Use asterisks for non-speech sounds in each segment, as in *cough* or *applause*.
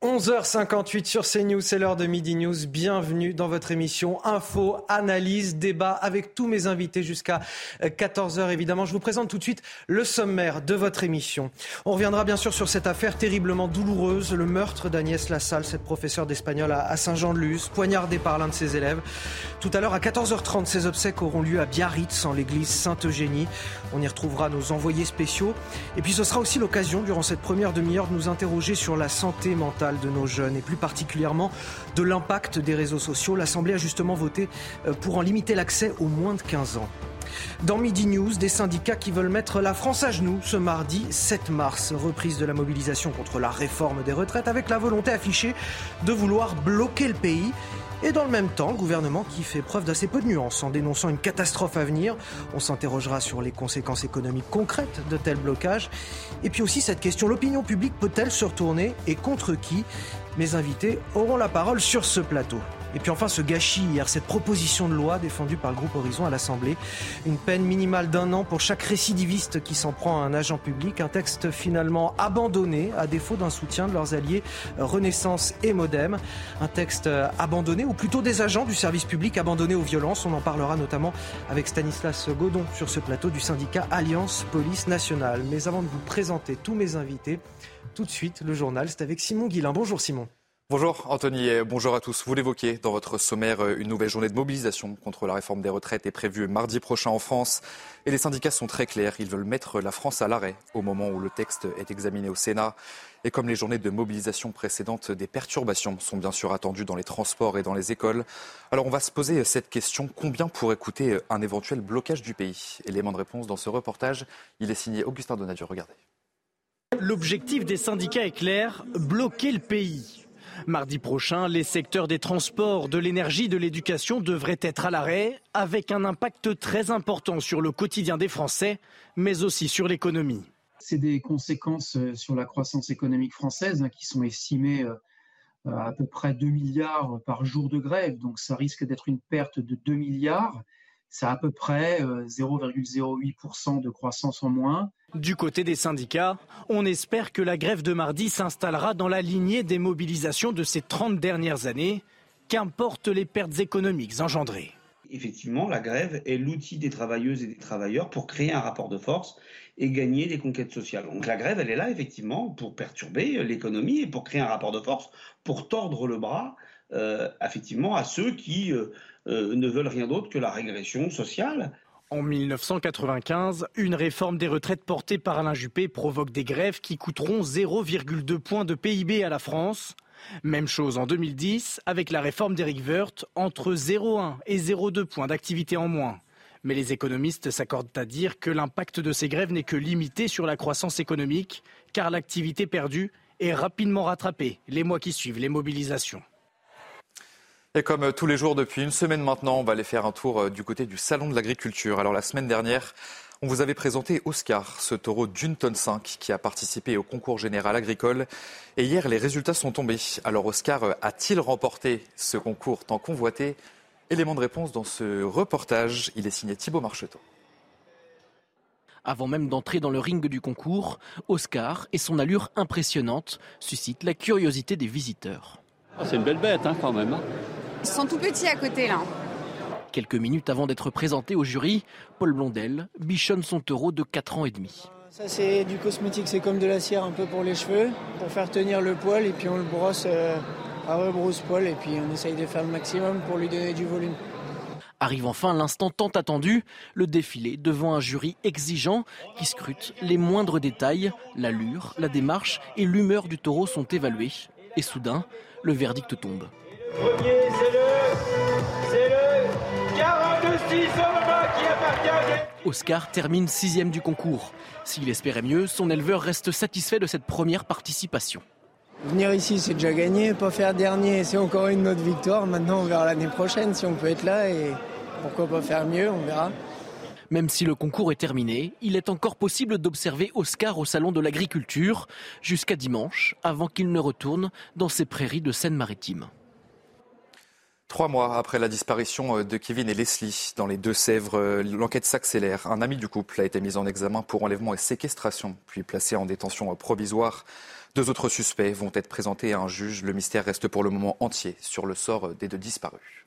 11h58 sur CNews, c'est l'heure de Midi News. Bienvenue dans votre émission Info, Analyse, Débat avec tous mes invités jusqu'à 14h évidemment. Je vous présente tout de suite le sommaire de votre émission. On reviendra bien sûr sur cette affaire terriblement douloureuse, le meurtre d'Agnès Lassalle, cette professeure d'espagnol à Saint-Jean-de-Luz, poignardée par l'un de ses élèves. Tout à l'heure à 14h30, ces obsèques auront lieu à Biarritz en l'église Sainte-Eugénie. On y retrouvera nos envoyés spéciaux. Et puis ce sera aussi l'occasion durant cette première demi-heure de nous interroger sur la santé mentale de nos jeunes et plus particulièrement de l'impact des réseaux sociaux. L'Assemblée a justement voté euh, pour en limiter l'accès aux moins de 15 ans. Dans Midi News, des syndicats qui veulent mettre la France à genoux ce mardi 7 mars. Reprise de la mobilisation contre la réforme des retraites avec la volonté affichée de vouloir bloquer le pays. Et dans le même temps, le gouvernement qui fait preuve d'assez peu de nuances en dénonçant une catastrophe à venir. On s'interrogera sur les conséquences économiques concrètes de tels blocages. Et puis aussi cette question, l'opinion publique peut-elle se retourner et contre qui? Mes invités auront la parole sur ce plateau. Et puis enfin ce gâchis hier, cette proposition de loi défendue par le groupe Horizon à l'Assemblée. Une peine minimale d'un an pour chaque récidiviste qui s'en prend à un agent public. Un texte finalement abandonné à défaut d'un soutien de leurs alliés Renaissance et Modem. Un texte abandonné ou plutôt des agents du service public abandonnés aux violences. On en parlera notamment avec Stanislas Godon sur ce plateau du syndicat Alliance Police Nationale. Mais avant de vous présenter tous mes invités, tout de suite le journal, c'est avec Simon Guillain. Bonjour Simon. Bonjour Anthony et bonjour à tous. Vous l'évoquez dans votre sommaire, une nouvelle journée de mobilisation contre la réforme des retraites est prévue mardi prochain en France. Et les syndicats sont très clairs, ils veulent mettre la France à l'arrêt au moment où le texte est examiné au Sénat. Et comme les journées de mobilisation précédentes, des perturbations sont bien sûr attendues dans les transports et dans les écoles. Alors on va se poser cette question, combien pourrait coûter un éventuel blocage du pays? Élément de réponse dans ce reportage, il est signé Augustin Donadieu, regardez. L'objectif des syndicats est clair, bloquer le pays. Mardi prochain, les secteurs des transports, de l'énergie, de l'éducation devraient être à l'arrêt, avec un impact très important sur le quotidien des Français, mais aussi sur l'économie. C'est des conséquences euh, sur la croissance économique française hein, qui sont estimées euh, à peu près 2 milliards par jour de grève, donc ça risque d'être une perte de 2 milliards. C'est à peu près 0,08% euh, de croissance en moins. Du côté des syndicats, on espère que la grève de mardi s'installera dans la lignée des mobilisations de ces 30 dernières années, qu'importent les pertes économiques engendrées? Effectivement, la grève est l'outil des travailleuses et des travailleurs pour créer un rapport de force et gagner des conquêtes sociales. Donc la grève, elle est là effectivement pour perturber l'économie et pour créer un rapport de force, pour tordre le bras euh, effectivement à ceux qui euh, euh, ne veulent rien d'autre que la régression sociale. En 1995, une réforme des retraites portée par Alain Juppé provoque des grèves qui coûteront 0,2 points de PIB à la France. Même chose en 2010 avec la réforme d'Éric Woerth, entre 0,1 et 0,2 points d'activité en moins. Mais les économistes s'accordent à dire que l'impact de ces grèves n'est que limité sur la croissance économique, car l'activité perdue est rapidement rattrapée les mois qui suivent les mobilisations. Et comme euh, tous les jours depuis une semaine maintenant, on va aller faire un tour euh, du côté du Salon de l'Agriculture. Alors la semaine dernière, on vous avait présenté Oscar, ce taureau d'une tonne 5 qui a participé au concours général agricole. Et hier, les résultats sont tombés. Alors Oscar euh, a-t-il remporté ce concours tant convoité? Élément de réponse dans ce reportage. Il est signé Thibaut Marcheteau. Avant même d'entrer dans le ring du concours, Oscar et son allure impressionnante suscitent la curiosité des visiteurs. Ah, c'est une belle bête hein, quand même. Hein. Ils sont tout petits à côté là. Quelques minutes avant d'être présenté au jury, Paul Blondel bichonne son taureau de 4 ans et demi. Ça c'est du cosmétique, c'est comme de la cire un peu pour les cheveux, pour faire tenir le poil et puis on le brosse euh, à rebrousse-poil et puis on essaye de faire le maximum pour lui donner du volume. Arrive enfin l'instant tant attendu, le défilé devant un jury exigeant qui scrute les moindres détails, l'allure, la démarche et l'humeur du taureau sont évalués. Et soudain, le verdict tombe. Premier, c'est le, c'est le 42 qui appartient Oscar termine sixième du concours. S'il espérait mieux, son éleveur reste satisfait de cette première participation. Venir ici, c'est déjà gagné. Pas faire dernier, c'est encore une autre victoire. Maintenant, on verra l'année prochaine si on peut être là et pourquoi pas faire mieux, on verra. Même si le concours est terminé, il est encore possible d'observer Oscar au Salon de l'Agriculture jusqu'à dimanche, avant qu'il ne retourne dans ses prairies de Seine-Maritime. Trois mois après la disparition de Kevin et Leslie dans les Deux-Sèvres, l'enquête s'accélère. Un ami du couple a été mis en examen pour enlèvement et séquestration, puis placé en détention provisoire. Deux autres suspects vont être présentés à un juge. Le mystère reste pour le moment entier sur le sort des deux disparus.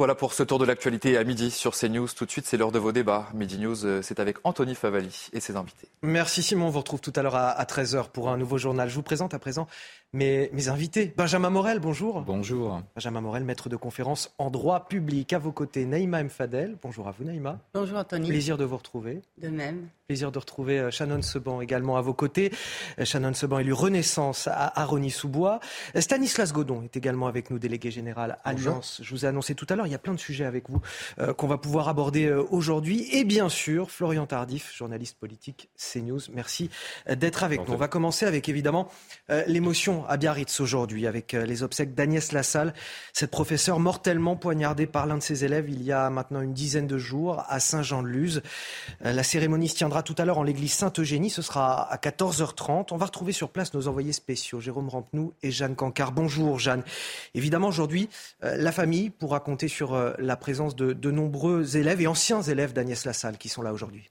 Voilà pour ce tour de l'actualité à midi sur CNews. Tout de suite, c'est l'heure de vos débats. Midi News, euh, c'est avec Anthony Favali et ses invités. Merci Simon, on vous retrouve tout à l'heure à 13h pour un nouveau journal. Je vous présente à présent mes, mes invités. Benjamin Morel, bonjour. Bonjour. Benjamin Morel, maître de conférence en droit public. À vos côtés, Naïma Mfadel. Bonjour à vous, Naïma. Bonjour, Anthony. Plaisir de vous retrouver. De même. Plaisir de retrouver euh, Shannon Seban également à vos côtés. Euh, Shannon Seban élu Renaissance à Arony-sous-Bois. Euh, Stanislas Godon est également avec nous, délégué général Alliance. Je vous ai annoncé tout à l'heure, il y a plein de sujets avec vous qu'on va pouvoir aborder aujourd'hui. Et bien sûr, Florian Tardif, journaliste politique CNews. Merci d'être avec nous. On va commencer avec évidemment l'émotion à Biarritz aujourd'hui, avec les obsèques d'Agnès Lassalle, cette professeure mortellement poignardée par l'un de ses élèves il y a maintenant une dizaine de jours à Saint-Jean-de-Luz. La cérémonie se tiendra tout à l'heure en l'église Sainte-Eugénie. Ce sera à 14h30. On va retrouver sur place nos envoyés spéciaux, Jérôme Rampenou et Jeanne Cancard. Bonjour Jeanne. Évidemment, aujourd'hui, euh, la famille pourra compter sur euh, la présence de, de nombreux élèves et anciens élèves d'Agnès Lassalle qui sont là aujourd'hui.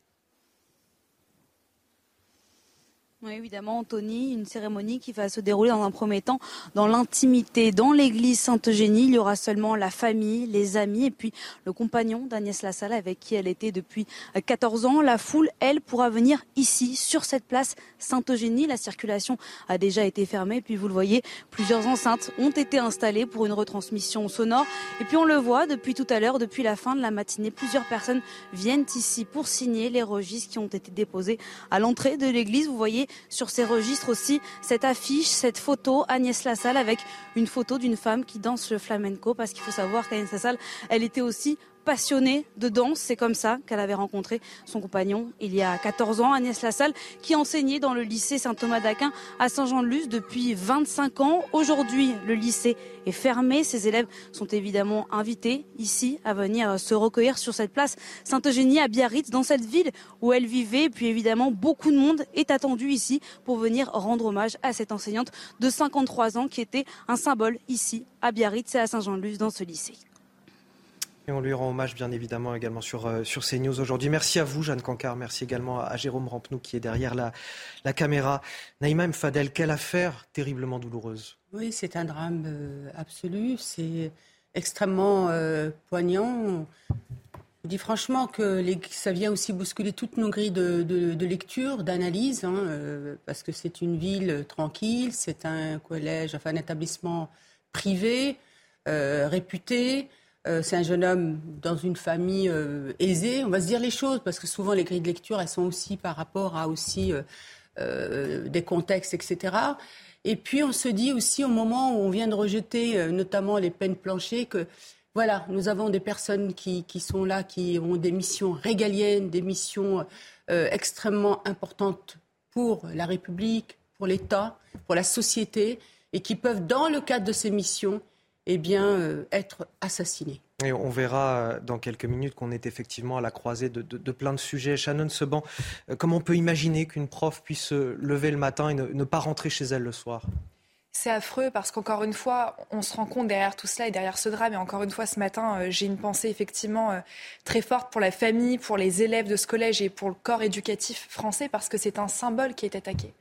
Oui, évidemment, Anthony, une cérémonie qui va se dérouler dans un premier temps dans l'intimité. Dans l'église Sainte-Eugénie, il y aura seulement la famille, les amis et puis le compagnon d'Agnès Lassalle avec qui elle était depuis 14 ans. La foule, elle, pourra venir ici, sur cette place Sainte-Eugénie. La circulation a déjà été fermée. Puis, vous le voyez, plusieurs enceintes ont été installées pour une retransmission sonore. Et puis, on le voit depuis tout à l'heure, depuis la fin de la matinée, plusieurs personnes viennent ici pour signer les registres qui ont été déposés à l'entrée de l'église. Vous voyez sur ces registres aussi cette affiche, cette photo, Agnès Lassalle avec une photo d'une femme qui danse le flamenco parce qu'il faut savoir qu'Agnès Lassalle, elle était aussi passionnée de danse. C'est comme ça qu'elle avait rencontré son compagnon il y a 14 ans, Agnès Lassalle, qui enseignait dans le lycée Saint-Thomas d'Aquin à Saint-Jean-de-Luz depuis 25 ans. Aujourd'hui, le lycée est fermé. Ses élèves sont évidemment invités ici à venir se recueillir sur cette place Sainte-Eugénie à Biarritz, dans cette ville où elle vivait. Puis évidemment, beaucoup de monde est attendu ici pour venir rendre hommage à cette enseignante de 53 ans qui était un symbole ici à Biarritz et à Saint-Jean-de-Luz dans ce lycée. Et on lui rend hommage, bien évidemment, également sur, euh, sur CNews aujourd'hui. Merci à vous, Jeanne Cancard. Merci également à, Jérôme Rampenou qui est derrière la, la caméra. Naïma Mfadel, quelle affaire terriblement douloureuse. Oui, c'est un drame euh, absolu. C'est extrêmement euh, poignant. Je dis franchement que ça vient aussi bousculer toutes nos grilles de, de, lecture, d'analyse, hein, euh, parce que c'est une ville tranquille, c'est un collège, enfin un établissement privé, réputé. Euh, c'est un jeune homme dans une famille euh, aisée. On va se dire les choses parce que souvent les grilles de lecture, elles sont aussi par rapport à aussi euh, des contextes, etc. Et puis on se dit aussi au moment où on vient de rejeter notamment les peines planchées que voilà, nous avons des personnes qui, qui, sont là, qui ont des missions régaliennes, des missions extrêmement importantes pour la République, pour l'État, pour la société, et qui peuvent, dans le cadre de ces missions, eh bien, euh, être assassiné. Et on verra euh, dans quelques minutes qu'on est effectivement à la croisée de, de, de plein de sujets. Shannon Seban, euh, comment on peut imaginer qu'une prof puisse se lever le matin et ne, ne pas rentrer chez elle le soir? C'est affreux parce qu'encore une fois, on se rend compte derrière tout cela et derrière ce drame. Et encore une fois, ce matin, j'ai une pensée effectivement très forte pour la famille, pour les élèves de ce collège et pour le corps éducatif français parce que c'est un symbole qui est attaqué.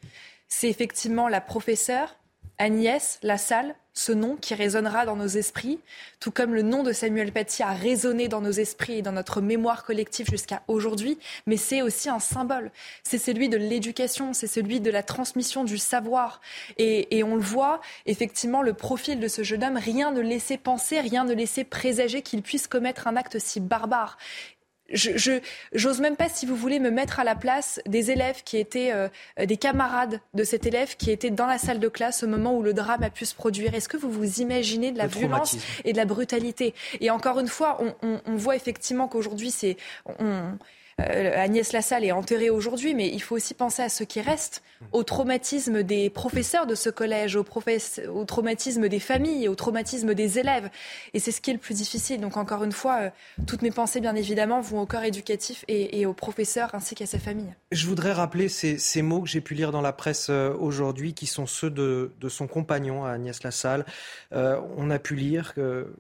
C'est effectivement la professeure Agnès Lassalle, ce nom qui résonnera dans nos esprits, tout comme le nom de Samuel Paty a résonné dans nos esprits et dans notre mémoire collective jusqu'à aujourd'hui, mais c'est aussi un symbole. C'est celui de l'éducation, c'est celui de la transmission du savoir. Et, on le voit, effectivement, le profil de ce jeune homme, rien ne laissait penser, rien ne laissait présager qu'il puisse commettre un acte si barbare je j'ose même pas, si vous voulez, me mettre à la place des élèves qui étaient euh, des camarades de cet élève qui était dans la salle de classe au moment où le drame a pu se produire. Est-ce que vous vous imaginez de la violence et de la brutalité? Et encore une fois, on, on, on voit effectivement qu'aujourd'hui, c'est on, Agnès Lassalle est enterrée aujourd'hui, mais il faut aussi penser à ceux qui restent, au traumatisme des professeurs de ce collège, au, au traumatisme des familles, au traumatisme des élèves. Et c'est ce qui est le plus difficile. Donc encore une fois, euh, toutes mes pensées, bien évidemment, vont au corps éducatif et, aux professeurs ainsi qu'à sa famille. Je voudrais rappeler ces, mots que j'ai pu lire dans la presse euh, aujourd'hui, qui sont ceux de, son compagnon, Agnès Lassalle. on a pu lire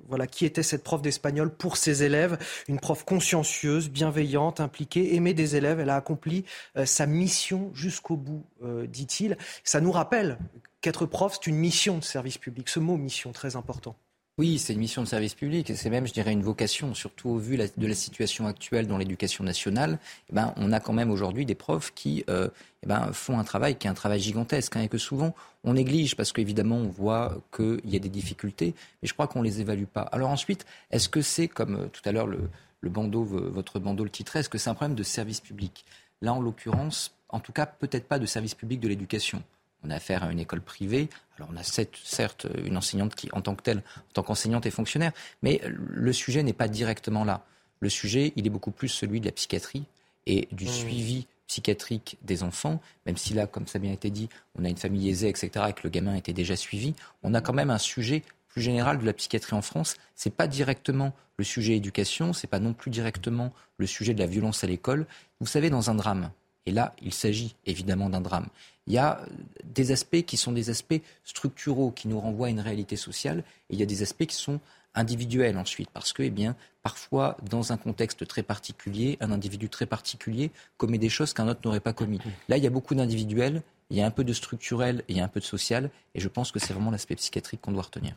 voilà, qui était cette prof d'espagnol pour ses élèves, une prof consciencieuse, bienveillante, impliquée aimer des élèves. Elle a accompli euh, sa mission jusqu'au bout, euh, dit-il. Ça nous rappelle qu'être prof, c'est une mission de service public. Ce mot mission, très important. Oui, c'est une mission de service public et c'est même, je dirais, une vocation, surtout au vu de la situation actuelle dans l'éducation nationale. Eh ben, on a quand même aujourd'hui des profs qui euh, eh ben, font un travail qui est un travail gigantesque hein, et que souvent on néglige parce qu'évidemment on voit qu'il y a des difficultés, mais je crois qu'on ne les évalue pas. Alors ensuite, est-ce que c'est, comme tout à l'heure le, le bandeau, votre bandeau le titrait, est-ce que c'est un problème de service public? Là, en l'occurrence, en tout cas, peut-être pas de service public de l'éducation. On a affaire à une école privée. Alors, on a certes une enseignante qui, en tant que telle, en tant qu'enseignante, est fonctionnaire, mais le sujet n'est pas directement là. Le sujet, il est beaucoup plus celui de la psychiatrie et du mmh. suivi psychiatrique des enfants, même si là, comme ça a bien été dit, on a une famille aisée, etc., et que le gamin était déjà suivi, on a quand même un sujet plus général de la psychiatrie en France. C'est pas directement le sujet éducation, c'est pas non plus directement le sujet de la violence à l'école. Vous savez, dans un drame, et là, il s'agit évidemment d'un drame. Il y a des aspects qui sont des aspects structuraux, qui nous renvoient à une réalité sociale, et il y a des aspects qui sont individuels ensuite, parce que, eh bien, parfois, dans un contexte très particulier, un individu très particulier commet des choses qu'un autre n'aurait pas commis. Là, il y a beaucoup d'individuels, il y a un peu de structurel, il y a un peu de social, et je pense que c'est vraiment l'aspect psychiatrique qu'on doit retenir.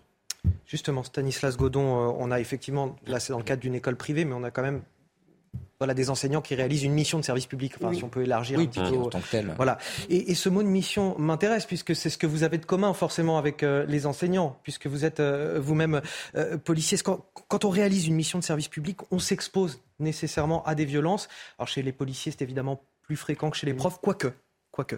Justement, Stanislas Godon, euh, on a effectivement, là c'est dans le cadre d'une école privée, mais on a quand même voilà, des enseignants qui réalisent une mission de service public, enfin, si on peut élargir un petit peu. En tant que tel. Voilà. Et, ce mot de mission m'intéresse, puisque c'est ce que vous avez de commun forcément avec euh, les enseignants, puisque vous êtes euh, vous-même policier. Quand, quand, on réalise une mission de service public, on s'expose nécessairement à des violences. Alors chez les policiers, c'est évidemment plus fréquent que chez les profs, quoique. quoique.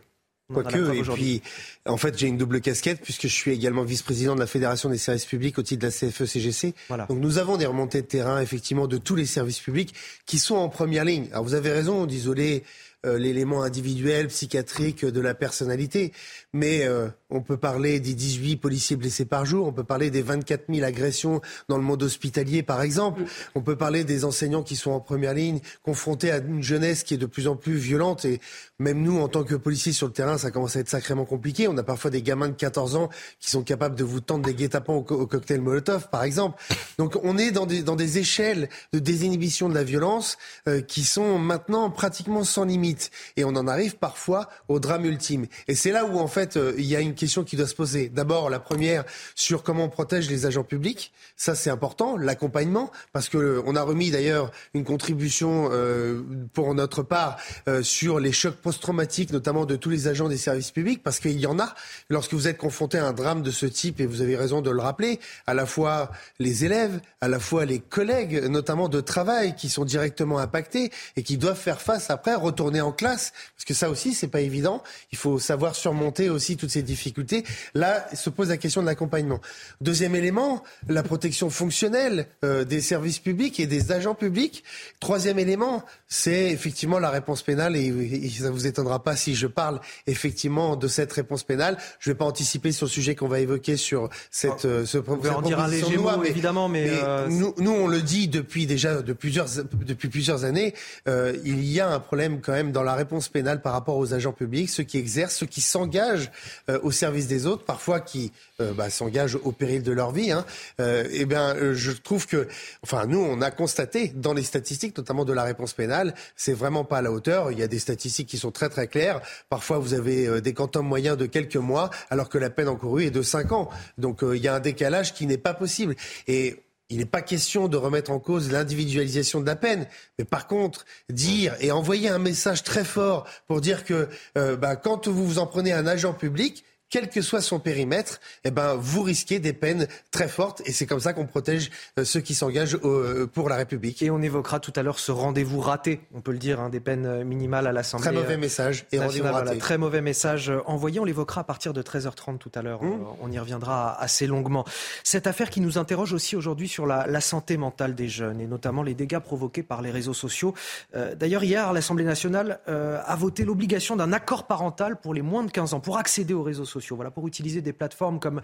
Quoique, et puis, en fait, j'ai une double casquette puisque je suis également vice-président de la Fédération des services publics au titre de la CFE-CGC. Voilà. Donc, nous avons des remontées de terrain, effectivement, de tous les services publics qui sont en première ligne. Alors, vous avez raison d'isoler euh, l'élément individuel, psychiatrique de la personnalité. Mais euh, on peut parler des 18 policiers blessés par jour, on peut parler des 24 000 agressions dans le monde hospitalier, par exemple. On peut parler des enseignants qui sont en première ligne, confrontés à une jeunesse qui est de plus en plus violente. Et même nous, en tant que policiers sur le terrain, ça commence à être sacrément compliqué. On a parfois des gamins de 14 ans qui sont capables de vous tendre des guet-apens au, cocktail Molotov, par exemple. Donc on est dans des, dans des échelles de désinhibition de la violence euh, qui sont maintenant pratiquement sans limite. Et on en arrive parfois au drame ultime. Et c'est là où, en fait, euh, il y a une question qui doit se poser. D'abord, la première sur comment on protège les agents publics. Ça, c'est important. L'accompagnement, parce que euh, on a remis d'ailleurs une contribution euh, pour notre part sur les chocs post-traumatiques, notamment de tous les agents des services publics, parce qu'il y en a. Lorsque vous êtes confronté à un drame de ce type, et vous avez raison de le rappeler, à la fois les élèves, à la fois les collègues, notamment de travail, qui sont directement impactés et qui doivent faire face après, retourner en classe, parce que ça aussi, c'est pas évident. Il faut savoir surmonter aussi toutes ces difficultés. Là, se pose la question de l'accompagnement. Deuxième élément, la protection fonctionnelle euh, des services publics et des agents publics. Troisième élément, c'est effectivement la réponse pénale, et, et, ça vous étonnera pas si je parle effectivement de cette réponse pénale. Je vais pas anticiper sur le sujet qu'on va évoquer sur cette, euh, ce, on va en dire un léger mot, mais, évidemment, mais, euh, nous, nous, on le dit depuis déjà de plusieurs, depuis plusieurs années, euh, il y a un problème quand même dans la réponse pénale par rapport aux agents publics, ceux qui exercent, ceux qui s'engagent euh, au service des autres, parfois qui euh, bah, s'engagent au péril de leur vie. Hein. Euh, eh bien, je trouve que, enfin, nous, on a constaté dans les statistiques, notamment de la réponse pénale, c'est vraiment pas à la hauteur. Il y a des statistiques qui sont très très claires. Parfois, vous avez des quantums moyens de quelques mois, alors que la peine encourue est de cinq ans. Donc, il y a un décalage qui n'est pas possible. Et il n'est pas question de remettre en cause l'individualisation de la peine, mais par contre, dire et envoyer un message très fort pour dire que euh, bah, quand vous vous en prenez un agent public, quel que soit son périmètre, eh ben, vous risquez des peines très fortes. Et c'est comme ça qu'on protège euh, ceux qui s'engagent euh, pour la République. Et on évoquera tout à l'heure ce rendez-vous raté, on peut le dire, hein, des peines euh, minimales à l'Assemblée. Très mauvais message et rendez-vous raté. très mauvais message envoyé. On l'évoquera à partir de 13h30 tout à l'heure. Mmh. On y reviendra assez longuement. Cette affaire qui nous interroge aussi aujourd'hui sur la, la, santé mentale des jeunes et notamment les dégâts provoqués par les réseaux sociaux. D'ailleurs, hier, l'Assemblée nationale a voté l'obligation d'un accord parental pour les moins de 15 ans pour accéder aux réseaux sociaux. Voilà, pour utiliser des plateformes comme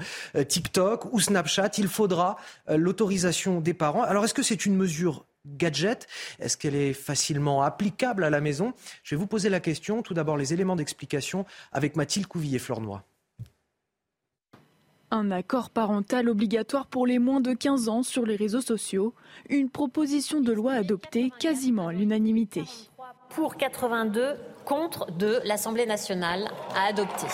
TikTok ou Snapchat, il faudra l'autorisation des parents. Alors, est-ce que c'est une mesure gadget? Est-ce qu'elle est facilement applicable à la maison? Je vais vous poser la question. Tout d'abord, les éléments d'explication avec Mathilde Couvillier-Flornois. Un accord parental obligatoire pour les moins de 15 ans sur les réseaux sociaux, une proposition de loi adoptée quasiment à l'unanimité. Pour 82, contre de l'Assemblée nationale à adopter.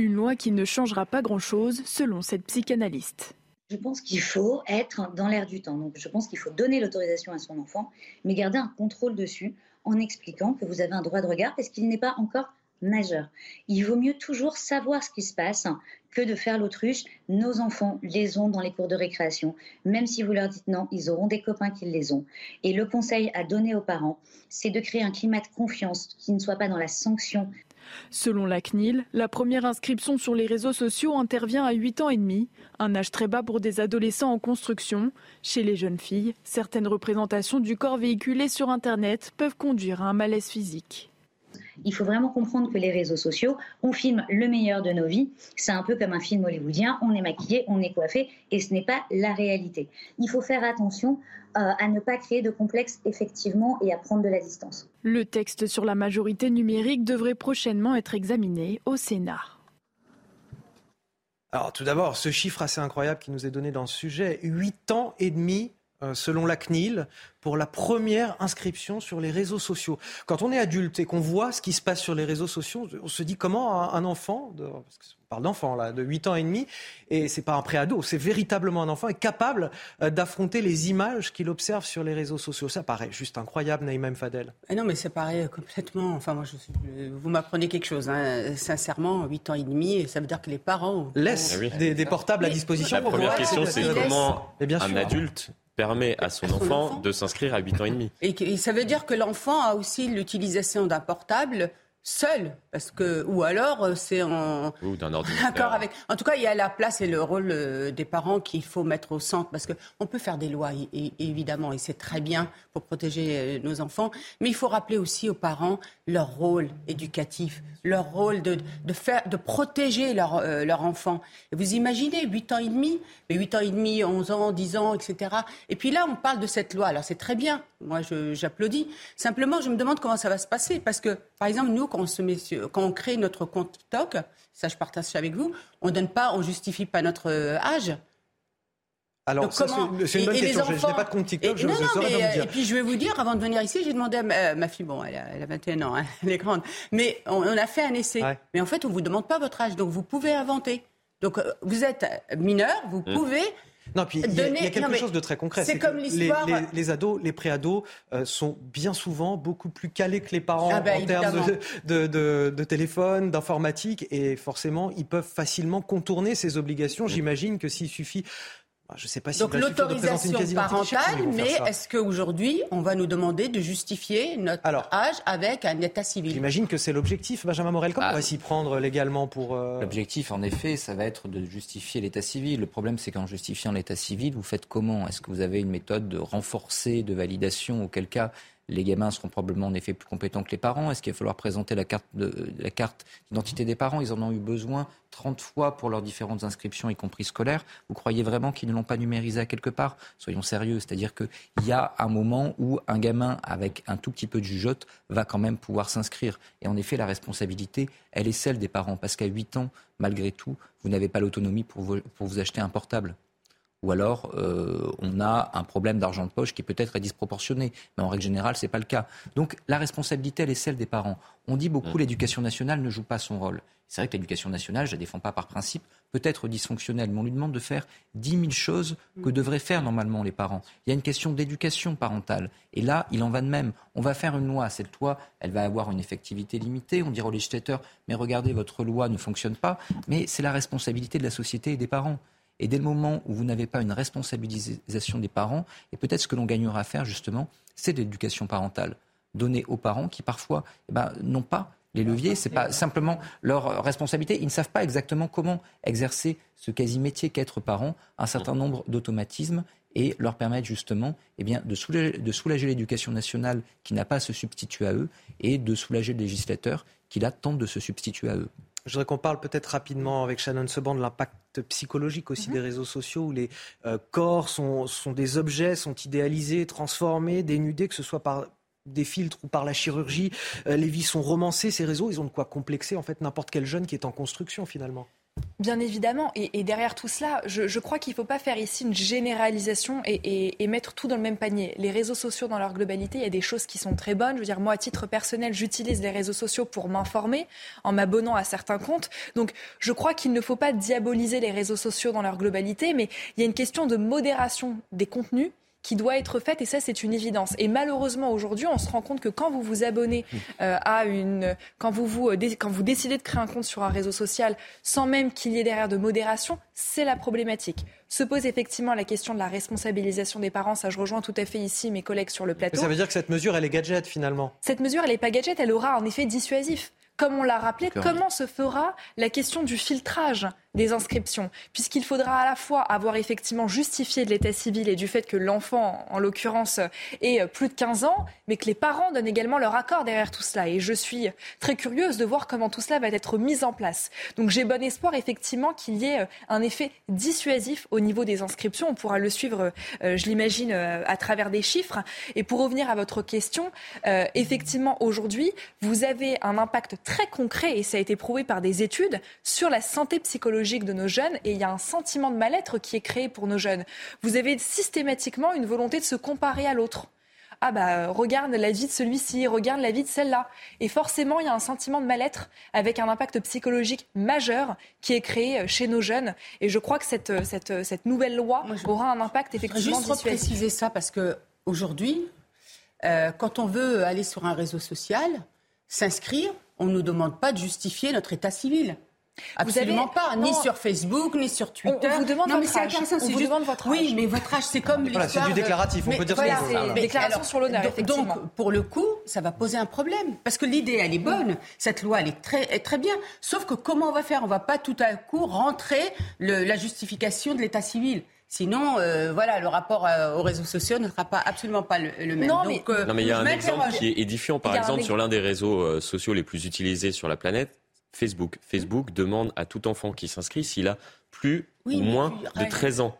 Une loi qui ne changera pas grand-chose selon cette psychanalyste. Je pense qu'il faut être dans l'air du temps. Donc, je pense qu'il faut donner l'autorisation à son enfant, mais garder un contrôle dessus en expliquant que vous avez un droit de regard parce qu'il n'est pas encore majeur. Il vaut mieux toujours savoir ce qui se passe que de faire l'autruche. Nos enfants les ont dans les cours de récréation. Même si vous leur dites non, ils auront des copains qui les ont. Et le conseil à donner aux parents, c'est de créer un climat de confiance qui ne soit pas dans la sanction, Selon la CNIL, la première inscription sur les réseaux sociaux intervient à 8 ans et demi, un âge très bas pour des adolescents en construction. Chez les jeunes filles, certaines représentations du corps véhiculées sur Internet peuvent conduire à un malaise physique. Il faut vraiment comprendre que les réseaux sociaux, on filme le meilleur de nos vies. C'est un peu comme un film hollywoodien, on est maquillé, on est coiffé, et ce n'est pas la réalité. Il faut faire attention euh, à ne pas créer de complexes effectivement et à prendre de la distance. Le texte sur la majorité numérique devrait prochainement être examiné au Sénat. Alors tout d'abord, ce chiffre assez incroyable qui nous est donné dans ce sujet, 8 ans et demi selon la CNIL, pour la première inscription sur les réseaux sociaux. Quand on est adulte et qu'on voit ce qui se passe sur les réseaux sociaux, on se dit comment un enfant, de, parce qu'on parle d'enfant là, de 8 ans et demi, et c'est pas un préado, c'est véritablement un enfant, est capable euh, d'affronter les images qu'il observe sur les réseaux sociaux. Ça paraît juste incroyable, Naïma Fadel. Eh non, mais ça paraît complètement. Enfin, moi, je, vous m'apprenez quelque chose. Hein. Sincèrement, 8 ans et demi, ça veut dire que les parents laissent ah des, portables à disposition. La première question, c'est comment un adulte permet à son, enfant, de s'inscrire à 8 ans et demi. Et, ça veut dire que l'enfant a aussi l'utilisation d'un portable seul, parce que ou alors euh, c'est en ou avec. En tout cas, il y a la place et le rôle euh, des parents qu'il faut mettre au centre, parce que on peut faire des lois évidemment, et c'est très bien pour protéger euh, nos enfants, mais il faut rappeler aussi aux parents leur rôle éducatif, leur rôle de, de faire, de protéger leur leur enfant. Et vous imaginez 8 ans et demi, mais 8 ans et demi, 11 ans, 10 ans, etc. Et puis là, on parle de cette loi. Alors c'est très bien, moi j'applaudis. Simplement, je me demande comment ça va se passer, parce que par exemple nous quand on, se met quand on crée notre compte TikTok, ça je partage ça avec vous, on donne pas, on justifie pas notre euh, âge. Alors, c'est une bonne question. Je n'ai pas de compte TikTok, je, non, non, mais, vous dire. Et puis, je vais vous dire, avant de venir ici, j'ai demandé à ma, fille, bon, elle a, 21 ans, hein, *laughs* elle est grande, mais on, a fait un essai. Mais en fait, on ne vous demande pas votre âge, donc vous pouvez inventer. Donc, euh, vous êtes mineur, vous mmh. pouvez non, puis il y, a quelque chose de très concret. C'est comme l'histoire. Les, les, ados, les préados euh, sont bien souvent beaucoup plus calés que les parents ah ben, en termes de, de, de, téléphone, d'informatique, et forcément, ils peuvent facilement contourner ces obligations. J'imagine que s'il suffit bah, je sais pas si Donc l'autorisation parentale, mais est-ce qu'aujourd'hui, on va nous demander de justifier notre âge avec un état civil? J'imagine que c'est l'objectif. Benjamin Morel, comment on va s'y prendre légalement pour... Euh, l'objectif, en effet, ça va être de justifier l'état civil. Le problème, c'est qu'en justifiant l'état civil, vous faites comment? Est-ce que vous avez une méthode de renforcer, de validation, auquel cas les gamins seront probablement en effet plus compétents que les parents. Est-ce qu'il va falloir présenter la carte, d'identité des parents? Ils en ont eu besoin 30 fois pour leurs différentes inscriptions, y compris scolaires. Vous croyez vraiment qu'ils ne l'ont pas numérisé à quelque part? Soyons sérieux. C'est-à-dire qu'il y a un moment où un gamin avec un tout petit peu de jugeote va quand même pouvoir s'inscrire. Et en effet, la responsabilité, elle est celle des parents. Parce qu'à 8 ans, malgré tout, vous n'avez pas l'autonomie pour pour vous acheter un portable. Ou alors euh, on a un problème d'argent de poche qui peut-être est disproportionné. Mais en règle générale, ce n'est pas le cas. Donc la responsabilité, elle est celle des parents. On dit beaucoup mm. l'éducation nationale ne joue pas son rôle. C'est vrai que l'éducation nationale, je ne la défends pas par principe, peut être dysfonctionnelle, mais on lui demande de faire 10 000 choses que mm. devraient faire normalement les parents. Il y a une question d'éducation parentale. Et là, il en va de même. On va faire une loi. Cette loi, elle va avoir une effectivité limitée. On dira aux législateurs, mais regardez, votre loi ne fonctionne pas. Mais c'est la responsabilité de la société et des parents. Et dès le moment où vous n'avez pas une responsabilisation des parents, et peut-être ce que l'on gagnera à faire justement, c'est l'éducation parentale. Donner aux parents qui parfois eh ben, n'ont pas les leviers, ce n'est pas simplement leur responsabilité. Ils ne savent pas exactement comment exercer ce quasi-métier qu'être parent, un certain nombre d'automatismes et leur permettre justement eh de soulager, de soulager l'éducation nationale qui n'a pas à se substituer à eux et de soulager le législateur qui là tente de se substituer à eux. Je voudrais qu'on parle peut-être rapidement avec Shannon Seban de l'impact psychologique aussi mhm. des réseaux sociaux où les euh, corps sont, sont, des objets, sont idéalisés, transformés, dénudés, que ce soit par des filtres ou par la chirurgie. Euh, les vies sont romancées, ces réseaux, ils ont de quoi complexer en fait n'importe quel jeune qui est en construction finalement. Bien évidemment. Et, derrière tout cela, je, crois qu'il ne faut pas faire ici une généralisation et, mettre tout dans le même panier. Les réseaux sociaux, dans leur globalité, il y a des choses qui sont très bonnes. Je veux dire, moi, à titre personnel, j'utilise les réseaux sociaux pour m'informer en m'abonnant à certains comptes. Donc, je crois qu'il ne faut pas diaboliser les réseaux sociaux dans leur globalité, mais il y a une question de modération des contenus qui doit être faite et ça c'est une évidence. Et malheureusement aujourd'hui on se rend compte que quand vous vous abonnez euh, à une, quand vous, vous, euh, quand vous décidez de créer un compte sur un réseau social sans même qu'il y ait derrière de modération, c'est la problématique. Se pose effectivement la question de la responsabilisation des parents. Ça, je rejoins tout à fait ici mes collègues sur le plateau. Mais ça veut dire que cette mesure, elle est gadget finalement. Cette mesure, elle n'est pas gadget, elle aura un effet dissuasif comme on l'a rappelé, comment se fera la question du filtrage? Des inscriptions, puisqu'il faudra à la fois avoir effectivement justifié de l'état civil et du fait que l'enfant, en l'occurrence, ait plus de 15 ans, mais que les parents donnent également leur accord derrière tout cela. Et je suis très curieuse de voir comment tout cela va être mis en place. Donc j'ai bon espoir effectivement qu'il y ait un effet dissuasif au niveau des inscriptions. On pourra le suivre, euh, je l'imagine, euh, à travers des chiffres. Et pour revenir à votre question, euh, effectivement, aujourd'hui, vous avez un impact très concret, et ça a été prouvé par des études, sur la santé psychologique de nos jeunes. Et il y a un sentiment de mal-être qui est créé pour nos jeunes. Vous avez systématiquement une volonté de se comparer à l'autre ah bah regarde la vie de celui-ci, regarde la vie de celle-là. Et forcément, il y a un sentiment de mal-être avec un impact psychologique majeur qui est créé chez nos jeunes. Et je crois que cette, cette, cette nouvelle loi aura un impact effectivement Je juste préciser ça parce que aujourd'hui, euh, quand on veut aller sur un réseau social, s'inscrire, on ne nous demande pas de justifier notre état civil. Absolument pas, ni sur Facebook, ni sur Twitter. On, vous demande votre âge. On vous juste... demande votre âge. Oui, mais votre âge, c'est comme voilà, C'est du déclaratif, on peut dire voilà, c'est déclaration sur l'honneur. Donc, pour le coup, ça va poser un problème. Parce que l'idée, elle est bonne. Cette loi, elle est très, très bien. Sauf que comment on va faire? On va pas tout à coup rentrer le, la justification de l'état civil. Sinon, euh, voilà, le rapport euh, aux réseaux sociaux ne sera pas absolument pas le, même. Non, mais, euh, non, mais il y a un exemple qui est édifiant. Par exemple, sur l'un des réseaux sociaux les plus utilisés sur la planète, Facebook. Facebook demande à tout enfant qui s'inscrit s'il a plus ou moins de 13 ans.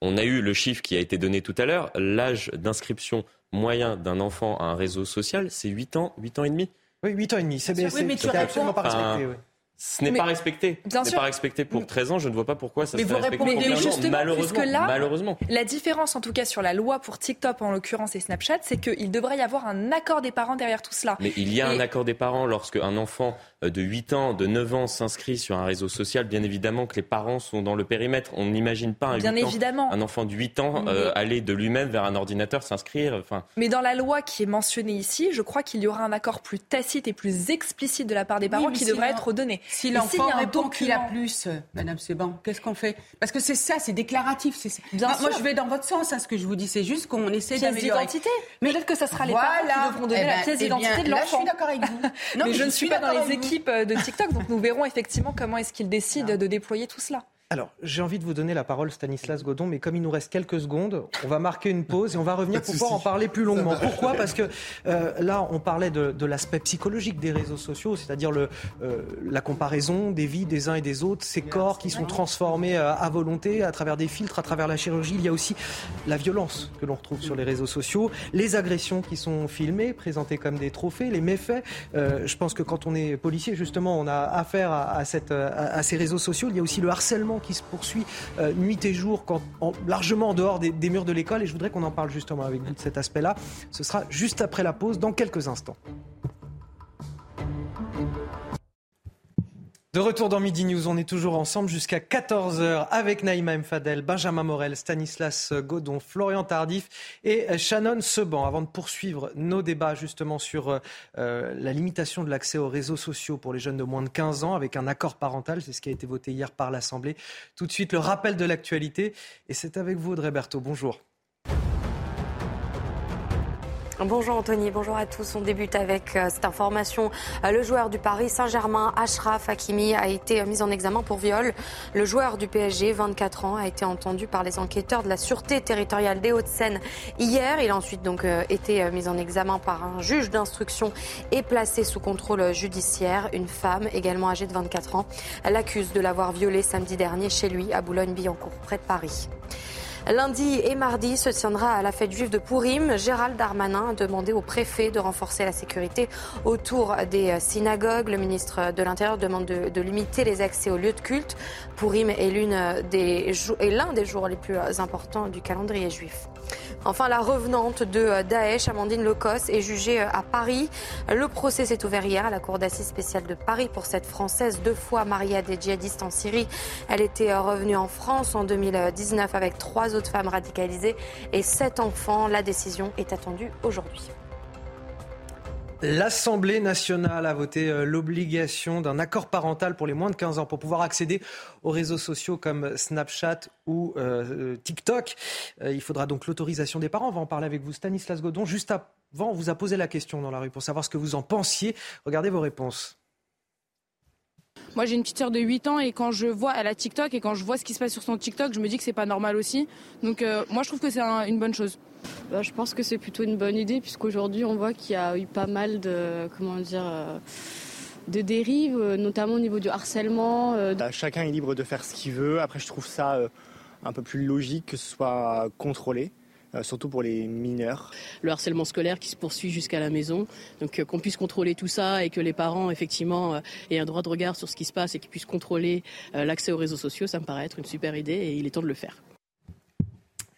On a eu le chiffre qui a été donné tout à l'heure. L'âge d'inscription moyen d'un enfant à un réseau social, c'est 8 ans, 8 ans et demi. Oui, 8 ans et demi. C'est absolument pas respecté. oui. Ce n'est pas respecté. Ce n'est pas respecté pour 13 ans. Je ne vois pas pourquoi ça serait respecté pour 15 ans. Malheureusement, là, malheureusement. La différence, en tout cas, sur la loi pour TikTok, en l'occurrence, et Snapchat, c'est qu'il devrait y avoir un accord des parents derrière tout cela. Mais il y a un accord des parents lorsque un enfant euh, de 8 ans, de 9 ans s'inscrit sur un réseau social. Bien évidemment que les parents sont dans le périmètre. On n'imagine pas un, bien évidemment. un enfant de 8 ans euh, aller de lui-même vers un ordinateur s'inscrire. Enfin... Mais dans la loi qui est mentionnée ici, je crois qu'il y aura un accord plus tacite et plus explicite de la part des parents qui devrait être donné. Si l'enfant donc qu'il a plus, euh, Madame Seban, qu'est-ce qu'on fait? Parce que c'est ça, c'est déclaratif. Bien moi, je vais dans votre sens, hein, ce que je vous dis. C'est juste qu'on essaie d'améliorer. d'identité. Mais peut-être que ça sera les parents qui devront donner eh la ben, pièce eh d'identité de l'enfant. je suis d'accord avec vous. Non, mais, je, ne suis pas dans les équipes euh, de TikTok, donc nous verrons effectivement comment est-ce qu'ils décident de déployer tout cela. Alors, j'ai envie de vous donner la parole, Stanislas Godon, mais comme il nous reste quelques secondes, on va marquer une pause et on va revenir pour pouvoir en parler plus longuement. Pourquoi? Parce que euh, là, on parlait de, l'aspect psychologique des réseaux sociaux, c'est-à-dire le, euh, la comparaison des vies des uns et des autres, ces corps qui sont transformés euh, à volonté à travers des filtres, à travers la chirurgie. Il y a aussi la violence que l'on retrouve sur les réseaux sociaux, les agressions qui sont filmées, présentées comme des trophées, les méfaits. je pense que quand on est policier, justement, on a affaire à, cette, à ces réseaux sociaux. Il y a aussi le harcèlement qui se poursuit nuit et jour, largement en dehors des, des murs de l'école. Et je voudrais qu'on en parle justement avec vous de cet aspect-là. Ce sera juste après la pause, dans quelques instants. De retour dans Midi News, on est toujours ensemble jusqu'à 14h avec Naïma Mfadel, Benjamin Morel, Stanislas Godon, Florian Tardif et Shannon Seban. Avant de poursuivre nos débats justement sur euh, la limitation de l'accès aux réseaux sociaux pour les jeunes de moins de 15 ans avec un accord parental, c'est ce qui a été voté hier par l'Assemblée. Tout de suite le rappel de l'actualité et c'est avec vous Audrey Berthaud. Bonjour. Bonjour Anthony, bonjour à tous. On débute avec euh, cette information. Euh, le joueur du Paris Saint-Germain, Ashraf Hakimi, a été euh, mis en examen pour viol. Le joueur du PSG, 24 ans, a été entendu par les enquêteurs de la Sûreté territoriale des Hauts-de-Seine hier. Il a ensuite donc été mis en examen par un juge d'instruction et placé sous contrôle judiciaire. Une femme, également âgée de 24 ans, l'accuse de l'avoir violé samedi dernier chez lui à Boulogne-Billancourt, près de Paris. Lundi et mardi se tiendra à la fête juive de Pourim. Gérald Darmanin a demandé au préfet de renforcer la sécurité autour des synagogues. Le ministre de l'Intérieur demande de, limiter les accès aux lieux de culte. Pourim est des, l'un des jours les plus importants du calendrier juif. Enfin, la revenante de Daesh, Amandine Lecos, est jugée à Paris. Le procès s'est ouvert hier à la Cour d'assises spéciale de Paris pour cette Française deux fois mariée à des djihadistes en Syrie. Elle était revenue en France en 2019 avec trois autres femmes radicalisées et sept enfants. La décision est attendue aujourd'hui. L'Assemblée nationale a voté euh, l'obligation d'un accord parental pour les moins de 15 ans pour pouvoir accéder aux réseaux sociaux comme Snapchat ou euh, TikTok. Euh, il faudra donc l'autorisation des parents. On va en parler avec vous, Stanislas Godon. Juste avant, on vous a posé la question dans la rue pour savoir ce que vous en pensiez. Regardez vos réponses. Moi, j'ai une petite sœur de 8 ans et quand je vois, elle a TikTok et quand je vois ce qui se passe sur son TikTok, je me dis que c'est pas normal aussi. Donc, moi, je trouve que c'est une bonne chose. Bah, je pense que c'est plutôt une bonne idée puisqu'aujourd'hui, on voit qu'il y a eu pas mal de, comment dire, euh, de dérives, notamment au niveau du harcèlement. Euh, bah, chacun est libre de faire ce qu'il veut. Après, je trouve ça un peu plus logique que ce soit contrôlé. Euh, surtout pour les mineurs. Le harcèlement scolaire qui se poursuit jusqu'à la maison, donc euh, qu'on puisse contrôler tout ça et que les parents effectivement euh, aient un droit de regard sur ce qui se passe et qu'ils puissent contrôler l'accès aux réseaux sociaux, ça me paraît être une super idée et il est temps de le faire.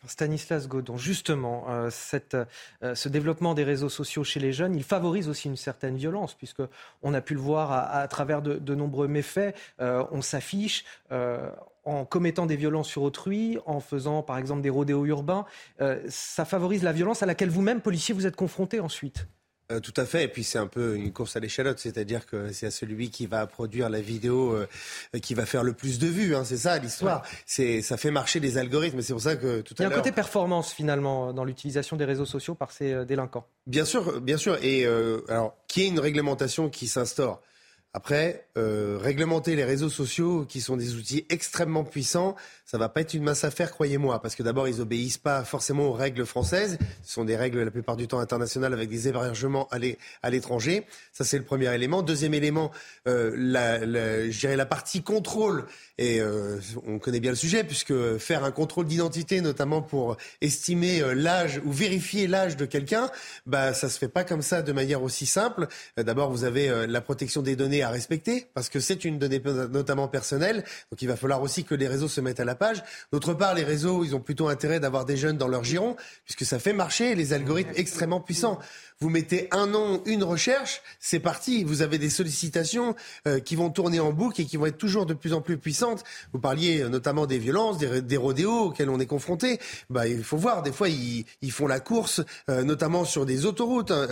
Stanislas Godon, justement, ce développement des réseaux sociaux chez les jeunes, il favorise aussi une certaine violence, puisque on a pu le voir à, travers de, nombreux méfaits. on s'affiche, en commettant des violences sur autrui, en faisant par exemple des rodéos urbains, euh, ça favorise la violence à laquelle vous-même, policier, vous êtes confronté ensuite. Euh, tout à fait. Et puis c'est un peu une course à l'échalote, c'est-à-dire que c'est à celui qui va produire la vidéo euh, qui va faire le plus de vues. Hein. c'est ça l'histoire. C'est ça fait marcher les algorithmes. C'est pour ça que tout à l'heure. Il y a un côté performance finalement dans l'utilisation des réseaux sociaux par ces délinquants. Bien sûr, bien sûr. Et alors, qui est une réglementation qui s'instaure après, euh, réglementer les réseaux sociaux, qui sont des outils extrêmement puissants, ça va pas être une mince affaire, croyez-moi, parce que d'abord, ils obéissent pas forcément aux règles françaises. Ce sont des règles la plupart du temps internationales avec des hébergements à l'étranger. Ça, c'est le premier élément. Deuxième élément, euh, la, partie contrôle. Et euh, on connaît bien le sujet, puisque faire un contrôle d'identité, notamment pour estimer euh, l'âge ou vérifier l'âge de quelqu'un, bah, ça se fait pas comme ça de manière aussi simple. D'abord, vous avez la protection des données à respecter, parce que c'est une donnée notamment personnelle. Donc, il va falloir aussi que les réseaux se mettent à la page. D'autre part, les réseaux, ils ont plutôt intérêt d'avoir des jeunes dans leur giron, puisque ça fait marcher les algorithmes extrêmement puissants. Vous mettez un nom, une recherche, c'est parti. Vous avez des sollicitations euh, qui vont tourner en boucle et qui vont être toujours de plus en plus puissantes. Vous parliez euh, notamment des violences, des, des rodéos auxquels on est confronté. Bah, il faut voir, des fois, ils, ils font la course, euh, notamment sur des autoroutes, hein,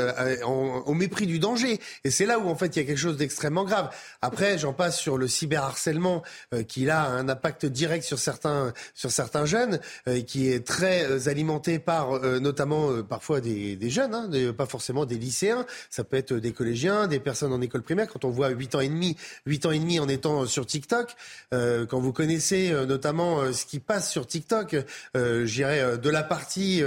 au mépris du danger. Et c'est là où, en fait, il y a quelque chose d'extrêmement grave. Après, j'en passe sur le cyberharcèlement qui a un impact direct sur certains, sur certains jeunes, qui est très alimenté par, notamment, parfois des, des jeunes, hein, pas forcément forcément des lycéens, ça peut être des collégiens, des personnes en école primaire. Quand on voit 8 ans et demi, 8 ans et demi en étant sur TikTok, euh, quand vous connaissez euh, notamment euh, ce qui passe sur TikTok, euh, j'irais de la partie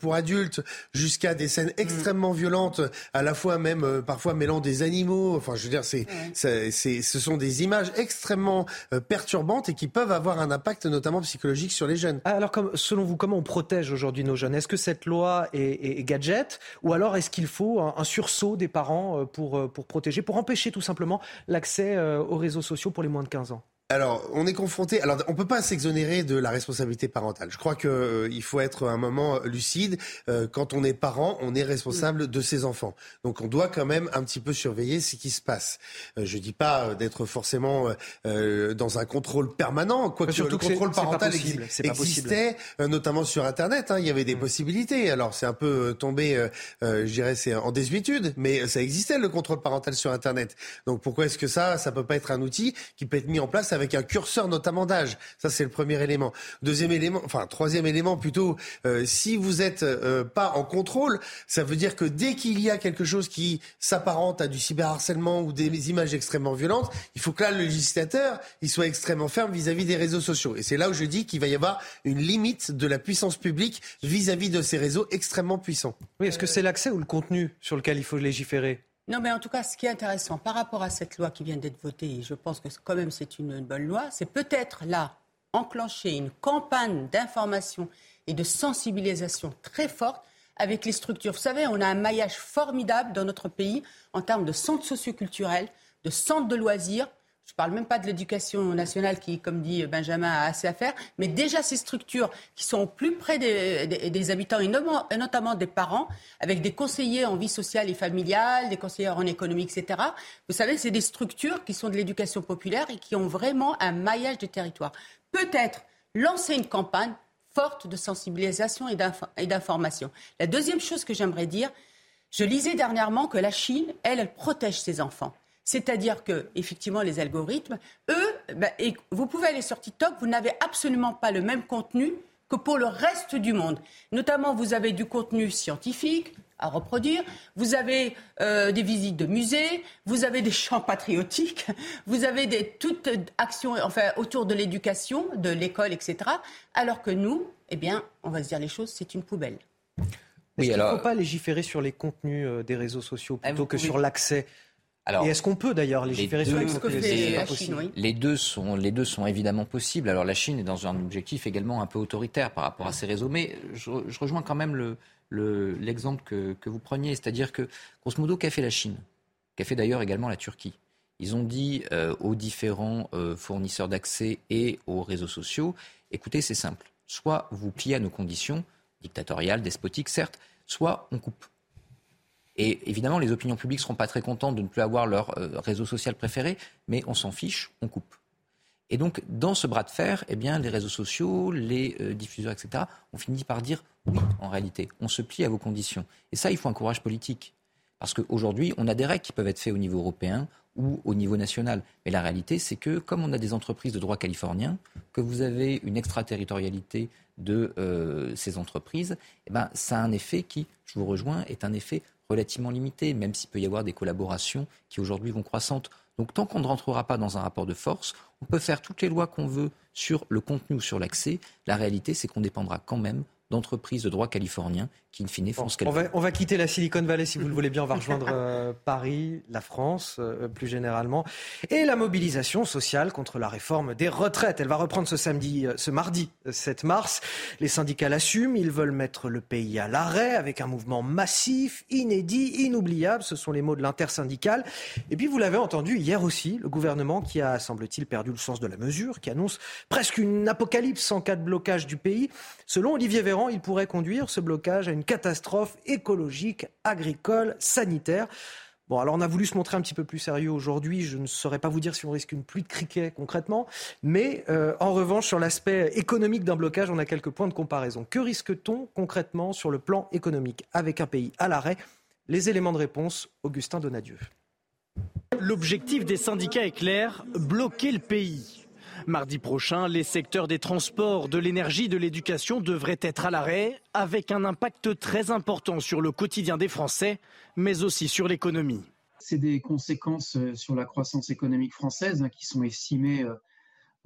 pour adultes jusqu'à des scènes mm. extrêmement violentes, à la fois même parfois mêlant des animaux. Enfin, je veux dire, c'est, c'est, ce sont des images extrêmement perturbantes et qui peuvent avoir un impact notamment psychologique sur les jeunes. Alors, comme, selon vous, comment on protège aujourd'hui nos jeunes? Est-ce que cette loi est, est gadget? Ou alors est-ce qu'il faut un, sursaut des parents euh, pour, euh, pour protéger, pour empêcher tout simplement l'accès euh, aux réseaux sociaux pour les moins de 15 ans alors, on est confronté. Alors, on peut pas s'exonérer de la responsabilité parentale. Je crois que euh, il faut être un moment lucide. Euh, quand on est parent, on est responsable de ses enfants. Donc, on doit quand même un petit peu surveiller ce qui se passe. Euh, je dis pas d'être forcément dans un contrôle permanent, quoique le contrôle parental existait, notamment sur Internet. Hein, il y avait des mm. possibilités. Alors, c'est un peu tombé, je dirais, c'est en désuétude, mais ça existait le contrôle parental sur Internet. Donc, pourquoi est-ce que ça, ça peut pas être un outil qui peut être mis en place avec un curseur notamment d'âge. Ça, c'est le premier élément. Deuxième élément, enfin troisième élément plutôt, euh, si vous n'êtes euh, pas en contrôle, ça veut dire que dès qu'il y a quelque chose qui s'apparente à du cyberharcèlement ou des images extrêmement violentes, il faut que là, le législateur, il soit extrêmement ferme vis-à-vis des réseaux sociaux. Et c'est là où je dis qu'il va y avoir une limite de la puissance publique vis-à-vis de ces réseaux extrêmement puissants. Oui, est-ce que c'est l'accès ou le contenu sur lequel il faut légiférer? Non, mais en tout cas, ce qui est intéressant par rapport à cette loi qui vient d'être votée, et je pense que quand même c'est une bonne loi, c'est peut-être là enclencher une campagne d'information et de sensibilisation très forte avec les structures. Vous savez, on a un maillage formidable dans notre pays en termes de centres socioculturels, de centres de loisirs, je ne parle même pas de l'éducation nationale qui, comme dit Benjamin, a assez à faire, mais déjà ces structures qui sont au plus près des, habitants et notamment, des parents, avec des conseillers en vie sociale et familiale, des conseillers en économie, etc. Vous savez, c'est des structures qui sont de l'éducation populaire et qui ont vraiment un maillage de territoire. Peut-être lancer une campagne forte de sensibilisation et d'information. La deuxième chose que j'aimerais dire, je lisais dernièrement que la Chine, elle, elle protège ses enfants. C'est-à-dire que, effectivement, les algorithmes, eux, ben, et vous pouvez aller sur TikTok, vous n'avez absolument pas le même contenu que pour le reste du monde. Notamment, vous avez du contenu scientifique à reproduire, vous avez euh, des visites de musées, vous avez des chants patriotiques, *laughs* vous avez des, toutes actions enfin, autour de l'éducation, de l'école, etc. Alors que nous, eh bien, on va se dire les choses, c'est une poubelle. Oui, il ne faut pas légiférer sur les contenus euh, des réseaux sociaux ah, plutôt que sur l'accès et est-ce qu'on peut d'ailleurs légiférer sur les, les deux sont les deux sont évidemment possibles. Alors la Chine est dans un objectif également un peu autoritaire par rapport à ces réseaux, mais je, rejoins quand même le, l'exemple que, que, vous preniez, c'est-à-dire que grosso modo qu'a fait la Chine, qu'a fait d'ailleurs également la Turquie? Ils ont dit euh, aux différents euh, fournisseurs d'accès et aux réseaux sociaux, écoutez, c'est simple, soit vous pliez à nos conditions dictatoriales, despotiques, certes, soit on coupe. Et évidemment, les opinions publiques ne seront pas très contentes de ne plus avoir leur euh, réseau social préféré, mais on s'en fiche, on coupe. Et donc, dans ce bras de fer, eh bien, les réseaux sociaux, les euh, diffuseurs, etc., ont fini par dire oui, en réalité, on se plie à vos conditions. Et ça, il faut un courage politique. Parce qu'aujourd'hui, on a des règles qui peuvent être faites au niveau européen ou au niveau national. Mais la réalité, c'est que comme on a des entreprises de droit californien, que vous avez une extraterritorialité de euh, ces entreprises, eh ben, ça a un effet qui, je vous rejoins, est un effet relativement limité, même s'il peut y avoir des collaborations qui aujourd'hui vont croissantes. Donc tant qu'on ne rentrera pas dans un rapport de force, on peut faire toutes les lois qu'on veut sur le contenu ou sur l'accès. La réalité, c'est qu'on dépendra quand même d'entreprises de droit californien qui, in fine, font ce qu'elles on va, on va quitter la Silicon Valley, si vous le voulez bien. On va rejoindre euh, *laughs* Paris, la France, euh, plus généralement. Et la mobilisation sociale contre la réforme des retraites. Elle va reprendre ce samedi, euh, ce mardi 7 mars. Les syndicats l'assument. Ils veulent mettre le pays à l'arrêt avec un mouvement massif, inédit, inoubliable. Ce sont les mots de l'intersyndicale. Et puis, vous l'avez entendu hier aussi, le gouvernement qui a, semble-t-il, perdu le sens de la mesure, qui annonce presque une apocalypse en cas de blocage du pays. Selon Olivier Véran, il pourrait conduire ce blocage à une catastrophe écologique, agricole, sanitaire. Bon, alors on a voulu se montrer un petit peu plus sérieux aujourd'hui. Je ne saurais pas vous dire si on risque une pluie de criquets concrètement, mais euh, en revanche, sur l'aspect économique d'un blocage, on a quelques points de comparaison. Que risque-t-on concrètement sur le plan économique? Avec un pays à l'arrêt Les éléments de réponse, Augustin Donadieu. L'objectif des syndicats est clair, bloquer le pays. Mardi prochain, les secteurs des transports, de l'énergie, de l'éducation devraient être à l'arrêt, avec un impact très important sur le quotidien des Français, mais aussi sur l'économie. C'est des conséquences euh, sur la croissance économique française hein, qui sont estimées euh,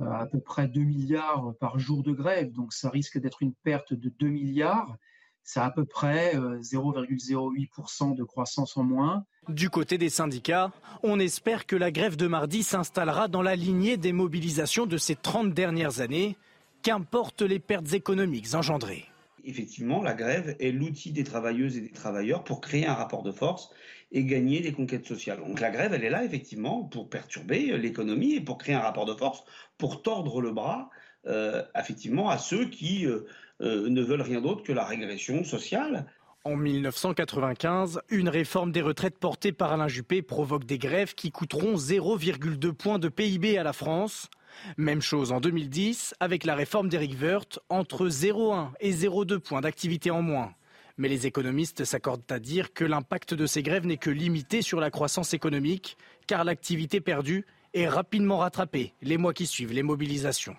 à peu près 2 milliards par jour de grève, donc ça risque d'être une perte de 2 milliards. C'est à peu près 0,08% euh, de croissance en moins. Du côté des syndicats, on espère que la grève de mardi s'installera dans la lignée des mobilisations de ces 30 dernières années, qu'importent les pertes économiques engendrées? Effectivement, la grève est l'outil des travailleuses et des travailleurs pour créer un rapport de force et gagner des conquêtes sociales. Donc la grève, elle est là effectivement pour perturber l'économie et pour créer un rapport de force, pour tordre le bras euh, effectivement à ceux qui euh, euh, ne veulent rien d'autre que la régression sociale. En 1995, une réforme des retraites portée par Alain Juppé provoque des grèves qui coûteront 0,2 points de PIB à la France. Même chose en 2010 avec la réforme d'Éric Woerth, entre 0,1 et 0,2 points d'activité en moins. Mais les économistes s'accordent à dire que l'impact de ces grèves n'est que limité sur la croissance économique, car l'activité perdue est rapidement rattrapée les mois qui suivent les mobilisations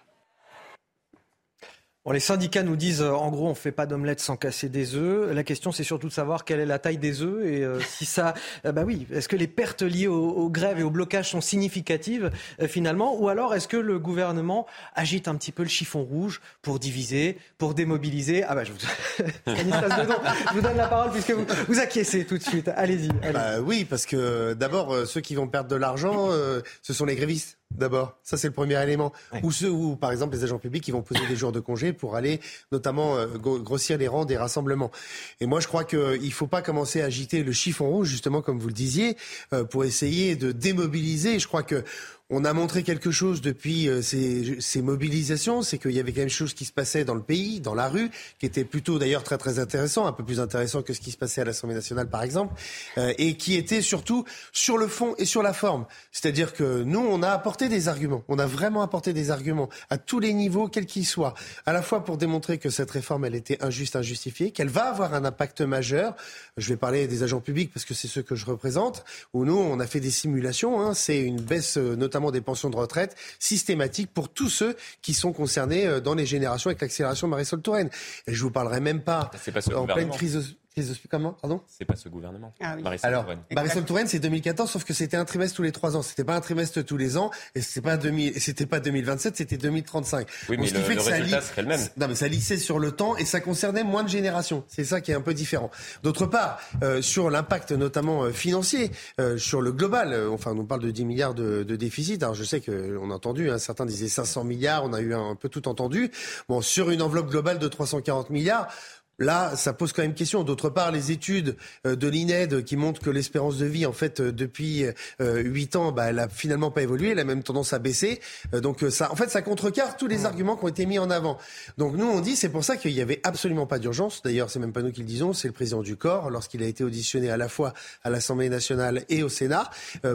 les syndicats nous disent, euh, en gros, on ne fait pas d'omelette sans casser des œufs. La question, c'est surtout de savoir quelle est la taille des œufs et euh, si ça, euh, bah oui, est-ce que les pertes liées aux, grèves et au blocage sont significatives finalement, ou alors est-ce que le gouvernement agite un petit peu le chiffon rouge pour diviser, pour démobiliser? Ah bah je vous, *laughs* je vous donne la parole puisque vous, vous acquiescez tout de suite. Allez-y. Bah oui, parce que d'abord, ceux qui vont perdre de l'argent, ce sont les grévistes d'abord. Ça, c'est le premier élément. Ou ceux où, par exemple, les agents publics qui vont poser des jours de congé pour aller notamment euh, grossir les rangs des rassemblements. Et moi, je crois qu'il ne faut pas commencer à agiter le chiffon rouge, justement, comme vous le disiez, euh, pour essayer de démobiliser. Je crois que on a montré quelque chose depuis euh, ces, mobilisations, c'est qu'il y avait quelque chose qui se passait dans le pays, dans la rue, qui était plutôt d'ailleurs très très intéressant, un peu plus intéressant que ce qui se passait à l'Assemblée nationale par exemple, euh, et qui était surtout sur le fond et sur la forme. C'est-à-dire que nous, on a apporté des arguments, on a vraiment apporté des arguments à tous les niveaux, quels qu'ils soient, à la fois pour démontrer que cette réforme, elle était injuste, injustifiée, qu'elle va avoir un impact majeur. Je vais parler des agents publics parce que c'est ceux que je représente, où nous, on a fait des simulations, hein, c'est une baisse euh, notamment notamment des pensions de retraite systématiques pour tous ceux qui sont concernés euh, dans les générations avec l'accélération Marisol Touraine. Et je vous parlerai même pas, pas en pleine crise comment Pardon C'est pas ce gouvernement. Ah Alors, Marisol Touraine, c'est 2014, sauf que c'était un trimestre tous les trois ans. C'était pas un trimestre tous les ans, et c'était pas 2000, c'était pas 2027, c'était 2035. Oui, mais le, fait résultat serait le même. Non, mais ça lissait sur le temps et ça concernait moins de générations. C'est ça qui est un peu différent. D'autre part, euh, sur l'impact notamment euh, financier, euh, sur le global, enfin, on parle de 10 milliards de, de déficit. Alors, je sais qu'on a entendu, hein, certains disaient 500 milliards, on a eu un, un peu tout entendu. Bon, sur une enveloppe globale de 340 milliards, Là, ça pose quand même question. D'autre part, les études euh, de l'INED qui montrent que l'espérance de vie, en fait, euh, depuis euh, huit ans, bah, elle a finalement pas évolué, elle a même tendance à baisser. Donc, ça, en fait, ça contrecarre tous les arguments qui ont été mis en avant. Donc, nous, on dit, c'est pour ça qu'il y avait absolument pas d'urgence. D'ailleurs, c'est même pas nous qui le disons, c'est le président du corps, lorsqu'il a été auditionné à la fois à l'Assemblée nationale et au Sénat,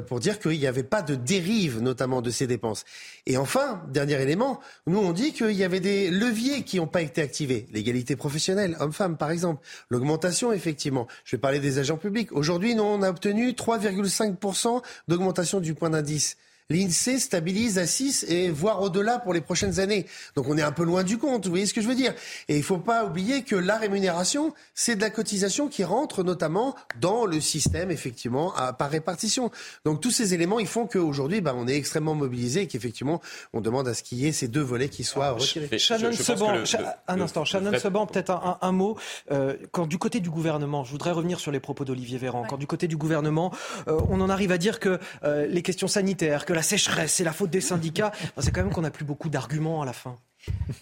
pour dire qu'il n'y avait pas de dérive, notamment de ces dépenses. Et enfin, dernier élément, nous, on dit qu'il y avait des leviers qui n'ont pas été activés. L'égalité professionnelle, femmes par exemple. L'augmentation, effectivement. Je vais parler des agents publics. Aujourd'hui, nous, on a obtenu 3,5% d'augmentation du point d'indice l'INSEE stabilise à 6 et voire au-delà pour les prochaines années. Donc on est un peu loin du compte, vous voyez ce que je veux dire Et il ne faut pas oublier que la rémunération, c'est de la cotisation qui rentre notamment dans le système, effectivement, à, par répartition. Donc tous ces éléments, ils font qu'aujourd'hui, bah, on est extrêmement mobilisé et qu'effectivement, on demande à ce qu'il y ait ces deux volets qui soient retirés. Shannon Seban, un instant, Shannon Seban, peut-être un, mot. Euh, quand du côté du gouvernement, je voudrais revenir sur les propos d'Olivier Véran, quand du côté du gouvernement, euh, on en arrive à dire que euh, les questions sanitaires, que la la sécheresse, c'est la faute des syndicats. c'est quand même qu'on n'a plus beaucoup d'arguments à la fin.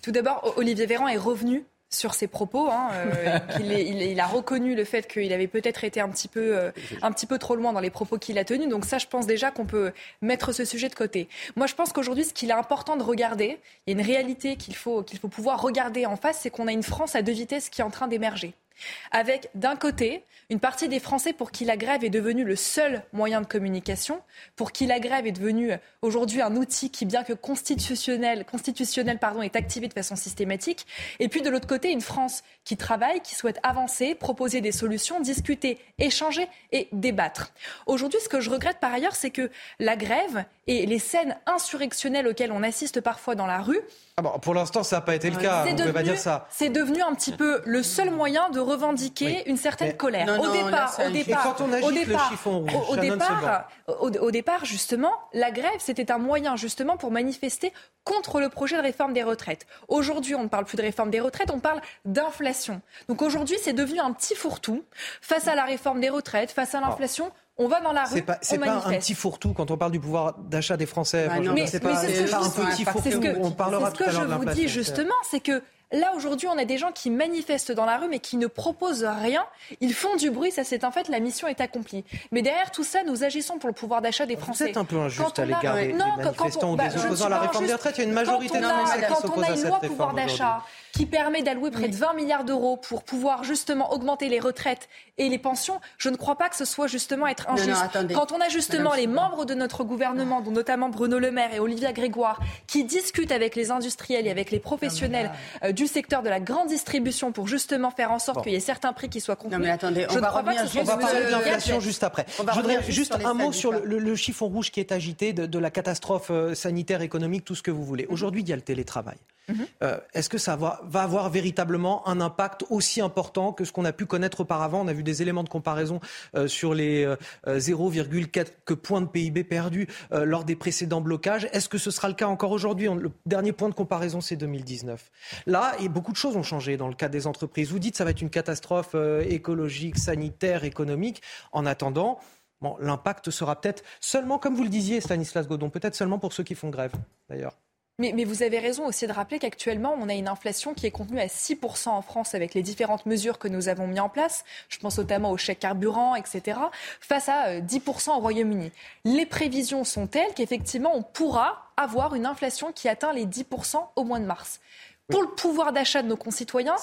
Tout d'abord, Olivier Véran est revenu sur ses propos. Hein, euh, il, a reconnu le fait qu'il avait peut-être été un petit, peu, euh, un petit peu trop loin dans les propos qu'il a tenus. Donc ça, je pense déjà qu'on peut mettre ce sujet de côté. Moi, je pense qu'aujourd'hui, ce qu'il est important de regarder, il y a une réalité qu'il faut, qu'il faut pouvoir regarder en face, c'est qu'on a une France à deux vitesses qui est en train d'émerger. Avec d'un côté une partie des Français pour qui la grève est devenue le seul moyen de communication, pour qui la grève est devenue aujourd'hui un outil qui, bien que constitutionnel, constitutionnel pardon, est activé de façon systématique, et puis de l'autre côté une France qui travaille, qui souhaite avancer, proposer des solutions, discuter, échanger et débattre. Aujourd'hui, ce que je regrette par ailleurs, c'est que la grève et les scènes insurrectionnelles auxquelles on assiste parfois dans la rue ah bon, pour l'instant, ça n'a pas été le cas. On ne pas dire ça. C'est devenu un petit peu le seul moyen de revendiquer une certaine colère. au départ, au départ, au départ, au, départ, au, départ, justement, la grève, c'était un moyen justement pour manifester contre le projet de réforme des retraites. Aujourd'hui, on ne parle plus de réforme des retraites, on parle d'inflation. Donc aujourd'hui, c'est devenu un petit fourre-tout face à la réforme des retraites, face à l'inflation on va dans la rue, c'est pas, on pas un petit fourre-tout quand on parle du pouvoir d'achat des Français. Bah mais, c'est pas, un petit fourre-tout. On parlera tout à l'heure de Ce que je vous dis justement, c'est que Là, aujourd'hui, on a des gens qui manifestent dans la rue, mais qui ne proposent rien. Ils font du bruit, ça c'est en fait, la mission est accomplie. Mais derrière tout ça, nous agissons pour le pouvoir d'achat des Français. C'est un peu injuste à l'égard des, manifestants ou des bah, opposants à la réforme des retraites. Il y a une majorité de Français qui s'opposent à cette réforme pouvoir d'achat qui permet d'allouer près de 20 milliards d'euros pour pouvoir justement augmenter les retraites et les pensions, je ne crois pas que ce soit justement être injuste. Quand on a justement les membres de notre gouvernement, dont notamment Bruno Le Maire et Olivia Grégoire, qui discutent avec les industriels et avec les professionnels euh, du secteur de la grande distribution pour justement faire en sorte qu'il y ait certains prix qui soient compris. Non mais attendez, on va revenir, on va parler de l'inflation juste après. Je voudrais juste un mot sur le, chiffon rouge qui est agité de, la catastrophe euh, sanitaire, économique, tout ce que vous voulez. Mhm. Aujourd'hui, il y a le télétravail. Mhm. Euh, est-ce que ça va, avoir véritablement un impact aussi important que ce qu'on a pu connaître auparavant? On a vu des éléments de comparaison euh, sur les 0,4 points de PIB perdus lors des précédents blocages. Est-ce que ce sera le cas encore aujourd'hui? Le dernier point de comparaison, c'est 2019. Là, beaucoup de choses ont changé dans le cas des entreprises. Vous dites que ça va être une catastrophe euh, écologique, sanitaire, économique. En attendant, l'impact sera peut-être seulement, comme vous le disiez, Stanislas Godon, peut-être seulement pour ceux qui font grève, d'ailleurs. Mais, vous avez raison aussi de rappeler qu'actuellement, on a une inflation qui est contenue à 6% en France avec les différentes mesures que nous avons mises en place. Je pense notamment au chèque carburant, etc. Face à 10% euh, au Royaume-Uni. Les prévisions sont telles qu'effectivement, on pourra avoir une inflation qui atteint les 10% au mois de mars pour le pouvoir d'achat de nos concitoyens.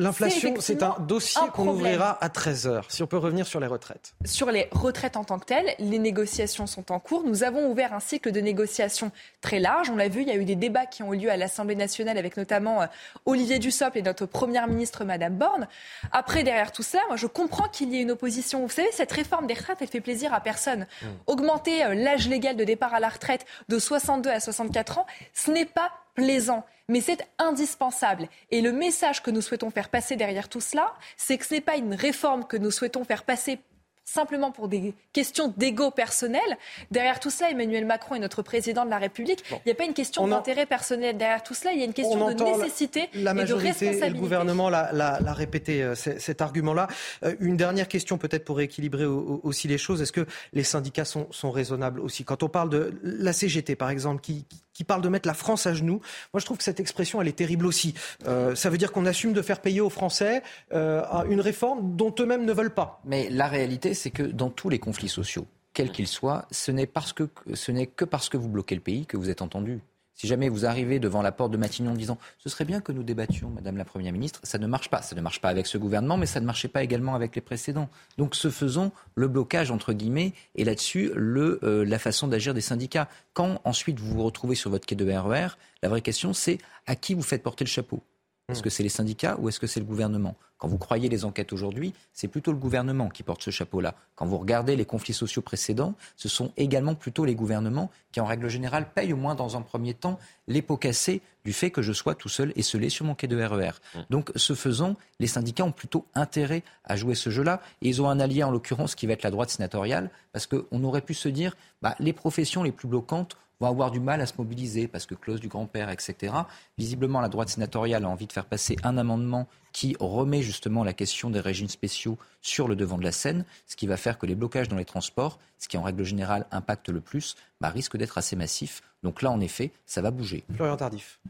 L'inflation, c'est un dossier qu'on ouvrira à 13h, si on peut revenir sur les retraites. Sur les retraites en tant que telles, les négociations sont en cours. Nous avons ouvert un cycle de négociations très large. On l'a vu, il y a eu des débats qui ont eu lieu à l'Assemblée nationale avec notamment euh, Olivier Dussopt et notre première ministre, Madame Borne. Après, derrière tout ça, moi, je comprends qu'il y ait une opposition. Vous savez, cette réforme des retraites, elle fait plaisir à personne. Mmh. Augmenter euh, l'âge légal de départ à la retraite de 62 à 64 ans, ce n'est pas plaisant mais c'est indispensable. Et le message que nous souhaitons faire passer derrière tout cela, c'est que ce n'est pas une réforme que nous souhaitons faire passer simplement pour des questions d'ego personnel. Derrière tout cela, Emmanuel Macron est notre président de la République. Il n'y a pas une question d'intérêt personnel derrière tout cela, il y a une question de nécessité la, et de responsabilité. le gouvernement l'a répété, euh, cet argument-là. Euh, une dernière question peut-être pour rééquilibrer aussi les choses. Est-ce que les syndicats sont, sont, raisonnables aussi? Quand on parle de la CGT, par exemple, qui, qui parle de mettre la France à genoux. Moi, je trouve que cette expression, elle est terrible aussi. Euh, ça veut dire qu'on assume de faire payer aux Français euh, une réforme dont eux-mêmes ne veulent pas. Mais la réalité, c'est que dans tous les conflits sociaux, quels qu'ils soient, ce n'est que parce que vous bloquez le pays que vous êtes entendu. Si jamais vous arrivez devant la porte de Matignon en disant ce serait bien que nous débattions, Madame la Première ministre, ça ne marche pas. Ça ne marche pas avec ce gouvernement, mais ça ne marchait pas également avec les précédents. Donc, ce faisons, le blocage, entre guillemets, et là-dessus, euh, la façon d'agir des syndicats. Quand ensuite vous vous retrouvez sur votre quai de RER, e la vraie question, c'est à qui vous faites porter le chapeau? Est-ce que c'est les syndicats ou est-ce que c'est le gouvernement? Quand vous croyez les enquêtes aujourd'hui, c'est plutôt le gouvernement qui porte ce chapeau-là. Quand vous regardez les conflits sociaux précédents, ce sont également plutôt les gouvernements qui, en règle générale, payent au moins dans un premier temps les pots cassés du fait que je sois tout seul et scellé sur mon quai de RER. E mmh. Donc, ce faisant, les syndicats ont plutôt intérêt à jouer ce jeu-là. Et ils ont un allié, en l'occurrence, qui va être la droite sénatoriale, parce qu'on aurait pu se dire, bah, les professions les plus bloquantes vont avoir du mal à se mobiliser parce que clause du grand-père, etc. Visiblement, la droite sénatoriale a envie de faire passer un amendement qui remet justement la question des régimes spéciaux sur le devant de la scène, ce qui va faire que les blocages dans les transports, ce qui en règle générale impacte le plus, bah, risque d'être assez massif. Donc là, en effet, ça va bouger. Florian Tardif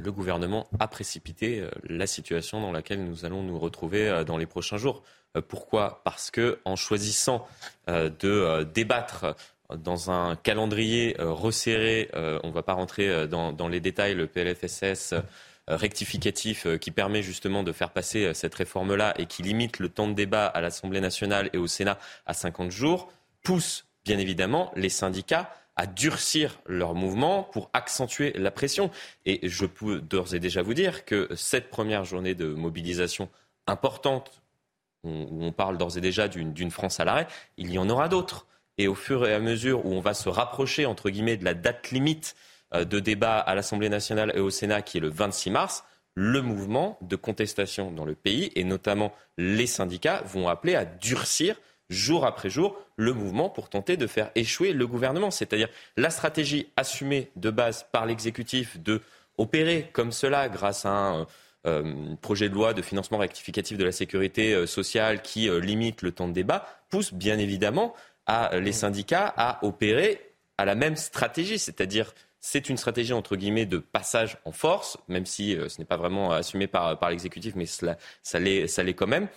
le gouvernement a précipité euh, la situation dans laquelle nous allons nous retrouver euh, dans les prochains jours. Euh, pourquoi? Parce que en choisissant de débattre dans un calendrier euh, resserré, euh, on ne va pas rentrer euh, dans, les détails, le PLFSS rectificatif qui permet justement de faire passer cette réforme-là et qui limite le temps de débat à l'Assemblée nationale et au Sénat à 50 jours, pousse bien évidemment les syndicats à durcir leur mouvement pour accentuer la pression. Et je peux d'ores et déjà vous dire que cette première journée de mobilisation importante, où on parle d'ores et déjà d'une France à l'arrêt, il y en aura d'autres. Et au fur et à mesure où on va se rapprocher, entre guillemets, de la date limite euh, de débat à l'Assemblée nationale et au Sénat, qui est le 26 mars, le mouvement de contestation dans le pays, et notamment les syndicats, vont appeler à durcir jour après jour le mouvement pour tenter de faire échouer le gouvernement. C'est-à-dire la stratégie assumée de base par l'exécutif de opérer comme cela grâce à un euh, projet de loi de financement rectificatif de la sécurité euh, sociale qui limite le temps de débat pousse bien évidemment à les syndicats à opérer à la même stratégie, c'est-à-dire c'est une stratégie entre guillemets de passage en force, même si euh, ce n'est pas vraiment assumé par, par l'exécutif, mais cela, ça l'est quand même.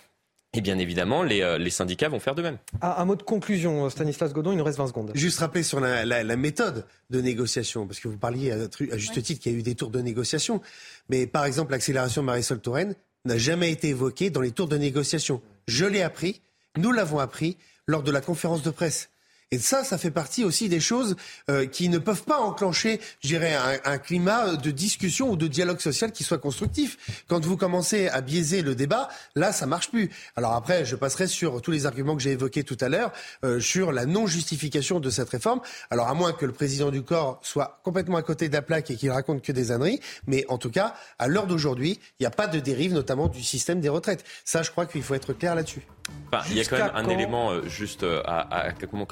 Et bien évidemment, les, euh, les, syndicats vont faire de même. Un, mot de conclusion, Stanislas Godon, il nous reste 20 secondes. Juste rappeler sur la, la, la méthode de négociation, parce que vous parliez à, juste titre qu'il y a eu des tours de négociation, mais par exemple l'accélération de Marisol Touraine n'a jamais été évoquée dans les tours de négociation. Je l'ai appris, nous l'avons appris lors de la conférence de presse. Et ça, ça fait partie aussi des choses euh, qui ne peuvent pas enclencher, je dirais, un, un, climat de discussion ou de dialogue social qui soit constructif. Quand vous commencez à biaiser le débat, là, ça marche plus. Alors après, je passerai sur tous les arguments que j'ai évoqués tout à l'heure euh, sur la non-justification de cette réforme. Alors à moins que le président du corps soit complètement à côté de la plaque et qu'il raconte que des âneries, mais en tout cas, à l'heure d'aujourd'hui, il n'y a pas de dérive, notamment du système des retraites. Ça, je crois qu'il faut être clair là-dessus il y a quand même un élément euh, juste euh, à, à,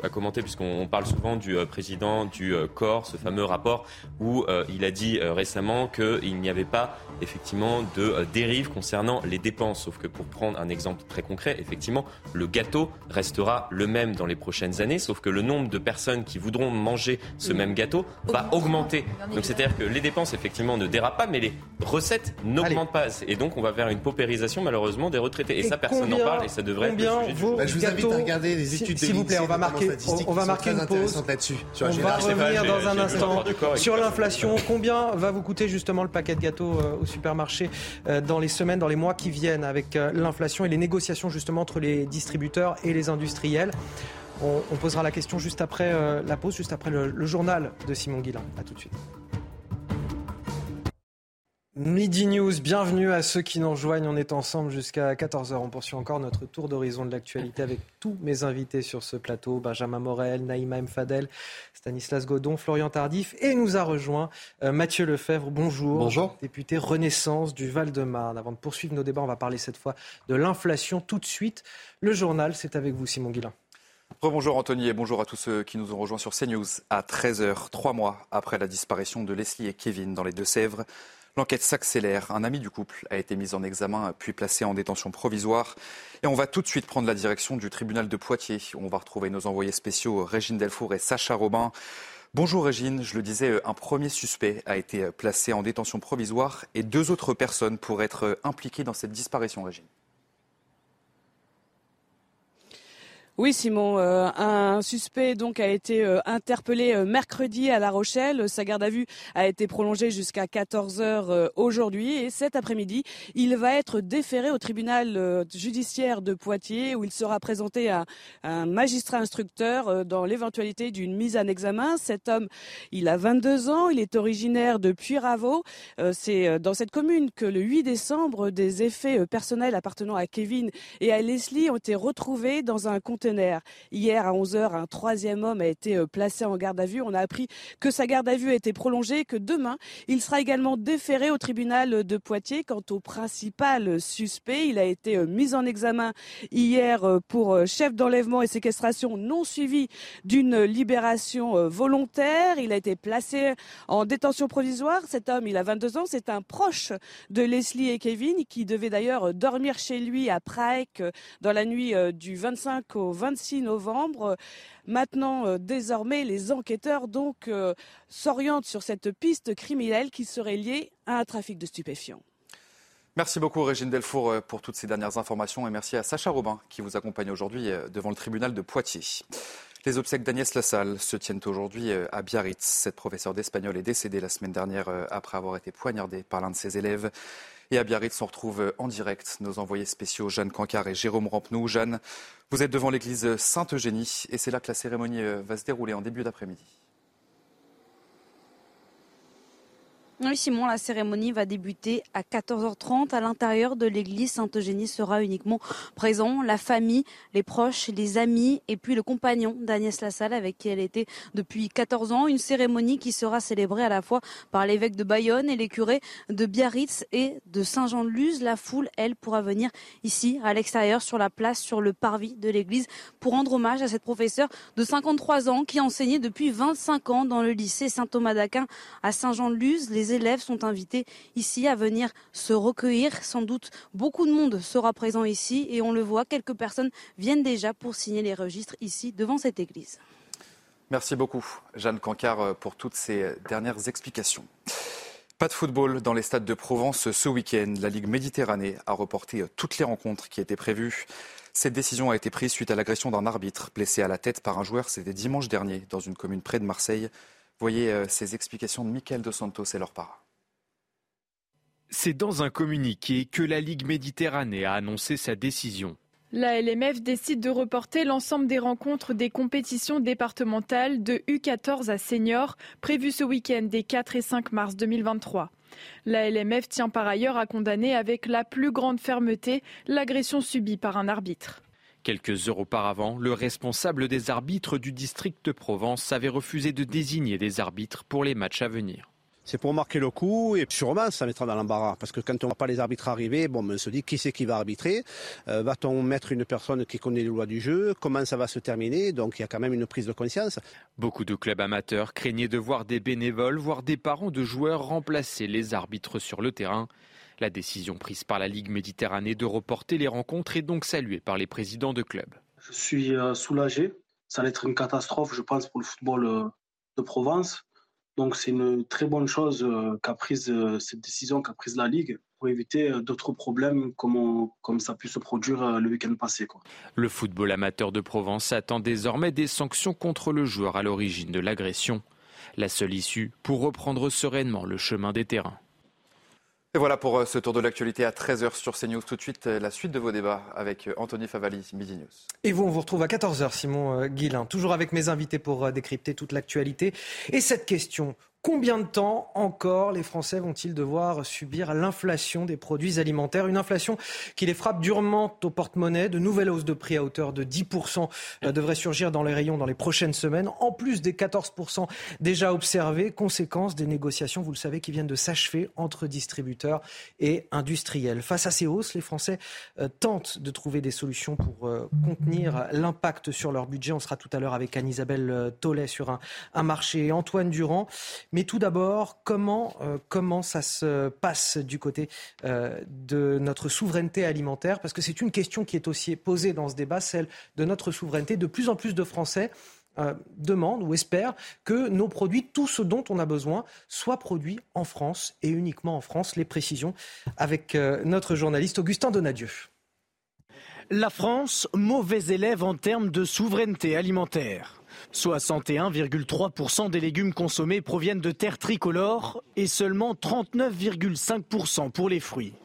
commenter, puisqu'on parle souvent du euh, président du corps, ce fameux rapport où il a dit récemment qu'il n'y avait pas effectivement de dérive concernant les dépenses. Sauf que pour prendre un exemple très concret, effectivement, le gâteau restera le même dans les prochaines années, sauf que le nombre de personnes qui voudront manger ce même gâteau va augmenter. Donc c'est-à-dire que les dépenses effectivement ne dérapent pas, mais les recettes n'augmentent pas. Et donc on va vers une paupérisation malheureusement des retraités. Et, ça, personne n'en parle et ça devrait combien vaut bah, Je vous invite à regarder les études S'il vous plaît, on va marquer, on, va marquer une pause. là-dessus. On va revenir dans un instant sur l'inflation. Combien va vous coûter justement le paquet de gâteaux euh, au supermarché euh, dans les semaines, dans les mois qui viennent avec euh, l'inflation et les négociations justement entre les distributeurs et les industriels? On, posera la question juste après la pause, juste après le, le journal de Simon Guillain. A tout de suite. Midi News, bienvenue à ceux qui nous rejoignent. On est ensemble jusqu'à 14h. On poursuit encore notre tour d'horizon de l'actualité avec tous mes invités sur ce plateau. Benjamin Morel, Naïma Mfadel, Stanislas Godon, Florian Tardif. Et nous a rejoint euh, Mathieu Lefebvre. Bonjour. Bonjour. Député Renaissance du Val-de-Marne. Avant de poursuivre nos débats, on va parler cette fois de l'inflation. Tout de suite, le journal, c'est avec vous, Simon Guillain. Bonjour Anthony et bonjour à tous ceux qui nous ont rejoints sur CNews à 13h, trois mois après la disparition de Leslie et Kevin dans les Deux-Sèvres. L'enquête s'accélère. Un ami du couple a été mis en examen puis placé en détention provisoire. Et on va tout de suite prendre la direction du tribunal de Poitiers. On va retrouver nos envoyés spéciaux Régine Delfour et Sacha Robin. Bonjour Régine, je le disais, un premier suspect a été placé en détention provisoire et deux autres personnes pourraient être impliquées dans cette disparition, Régine. Oui, Simon. Euh, un suspect donc a été euh, interpellé euh, mercredi à La Rochelle. Sa garde à vue a été prolongée jusqu'à 14 heures aujourd'hui et cet après-midi, il va être déféré au tribunal judiciaire de Poitiers où il sera présenté à un magistrat instructeur dans l'éventualité d'une mise en examen. Cet homme, il a 22 ans, il est originaire de Puyraveau. C'est dans cette commune que le 8 décembre, des effets personnels appartenant à Kevin et à Leslie ont été retrouvés dans un conteneur Hier à 11h, un troisième homme a été euh, placé en garde à vue. On a appris que sa garde à vue a été prolongée et que demain, il sera également déféré au tribunal de Poitiers. Quant au principal suspect, il a été euh, mis en examen hier euh, pour chef d'enlèvement et séquestration non suivi d'une libération volontaire. Il a été placé en détention provisoire. Cet homme, il a 22 ans, c'est un proche de Leslie et Kevin qui devait d'ailleurs dormir chez lui à Prague dans la nuit du 25 au 26 novembre. Maintenant, euh, désormais, les enquêteurs donc euh, s'orientent sur cette piste criminelle qui serait liée à un trafic de stupéfiants. Merci beaucoup Régine Delfour euh, pour toutes ces dernières informations et merci à Sacha Robin qui vous accompagne aujourd'hui devant le tribunal de Poitiers. Les obsèques d'Agnès Lassalle se tiennent aujourd'hui à Biarritz. Cette professeure d'espagnol est décédée la semaine dernière après avoir été poignardée par l'un de ses élèves. Et à Biarritz, on retrouve en direct nos envoyés spéciaux Jeanne Cancard et Jérôme Rampenou. Jeanne, vous êtes devant l'église Sainte-Eugénie et c'est là que la cérémonie euh, va se dérouler en début d'après-midi. Oui, Simon, la cérémonie va débuter à 14h30 à l'intérieur de l'église. Sainte-Eugénie sera uniquement présent. La famille, les proches, les amis et puis le compagnon d'Agnès Lassalle avec qui elle était depuis 14 ans. Une cérémonie qui sera célébrée à la fois par l'évêque de Bayonne et les curés de Biarritz et de Saint-Jean-de-Luz. La foule, elle, pourra venir ici, à l'extérieur, sur la place, sur le parvis de l'église pour rendre hommage à cette professeure de 53 ans qui enseignait depuis 25 ans dans le lycée Saint-Thomas d'Aquin à Saint-Jean-de-Luz. Les élèves sont invités ici à venir se recueillir. Sans doute beaucoup de monde sera présent ici et on le voit, quelques personnes viennent déjà pour signer les registres ici devant cette église. Merci beaucoup, Jeanne Cancard, pour toutes ces dernières explications. Pas de football dans les stades de Provence ce week-end. La Ligue Méditerranée a reporté toutes les rencontres qui étaient prévues. Cette décision a été prise suite à l'agression d'un arbitre blessé à la tête par un joueur. C'était dimanche dernier dans une commune près de Marseille. Voyez euh, ces explications de Michael Dos Santos et leur part. C'est dans un communiqué que la Ligue Méditerranée a annoncé sa décision. La LMF décide de reporter l'ensemble des rencontres des compétitions départementales de U14 à senior prévues ce week-end des 4 et 5 mars 2023. La LMF tient par ailleurs à condamner avec la plus grande fermeté l'agression subie par un arbitre. Quelques heures auparavant, le responsable des arbitres du district de Provence avait refusé de désigner des arbitres pour les matchs à venir. C'est pour marquer le coup et sûrement ça mettra dans l'embarras parce que quand on ne voit pas les arbitres arriver, bon, ben, on se dit qui c'est qui va arbitrer? Euh, Va-t-on mettre une personne qui connaît les lois du jeu? Comment ça va se terminer? Donc il y a quand même une prise de conscience. Beaucoup de clubs amateurs craignaient de voir des bénévoles, voire des parents de joueurs remplacer les arbitres sur le terrain. La décision prise par la Ligue Méditerranée de reporter les rencontres est donc saluée par les présidents de clubs. Je suis euh, soulagé. Ça va être une catastrophe, je pense, pour le football euh, de Provence. Donc c'est une très bonne chose euh, qu'a prise cette décision qu'a prise la Ligue pour éviter d'autres problèmes comme, comme ça a pu se produire le week-end passé. Le football amateur de Provence attend désormais des sanctions contre le joueur à l'origine de l'agression. La seule issue pour reprendre sereinement le chemin des terrains. Voilà pour euh, ce tour de l'actualité à 13h sur CNews. Tout de suite, euh, la suite de vos débats avec euh, Anthony Favali, Midi. Et vous, on vous retrouve à 14h, Simon Guillain, toujours avec mes invités pour décrypter toute l'actualité. Et cette question, Combien de temps encore les Français vont-ils devoir subir l'inflation des produits alimentaires? Une inflation qui les frappe durement au porte-monnaie. De nouvelles hausses de prix à hauteur de 10% euh, devraient surgir dans les rayons dans les prochaines semaines, en plus des 14% déjà observés, conséquence des négociations, vous le savez, qui viennent de s'achever entre distributeurs et industriels. Face à ces hausses, les Français euh, tentent de trouver des solutions pour euh, contenir l'impact sur leur budget. On sera tout à l'heure avec Anne-Isabelle Tollet sur un, un marché. Antoine Durand. Mais tout d'abord, comment, euh, comment ça se passe du côté euh, de notre souveraineté alimentaire? Parce que c'est une question qui est aussi posée dans ce débat, celle de notre souveraineté. De plus en plus de Français euh, demandent ou espèrent que nos produits, tout ce dont on a besoin, soient produits en France et uniquement en France. Les précisions avec notre journaliste Augustin Donadieu. La France, mauvais élève en termes de souveraineté alimentaire. 61,3% des légumes consommés proviennent de terres tricolores et seulement 39,5% pour les fruits.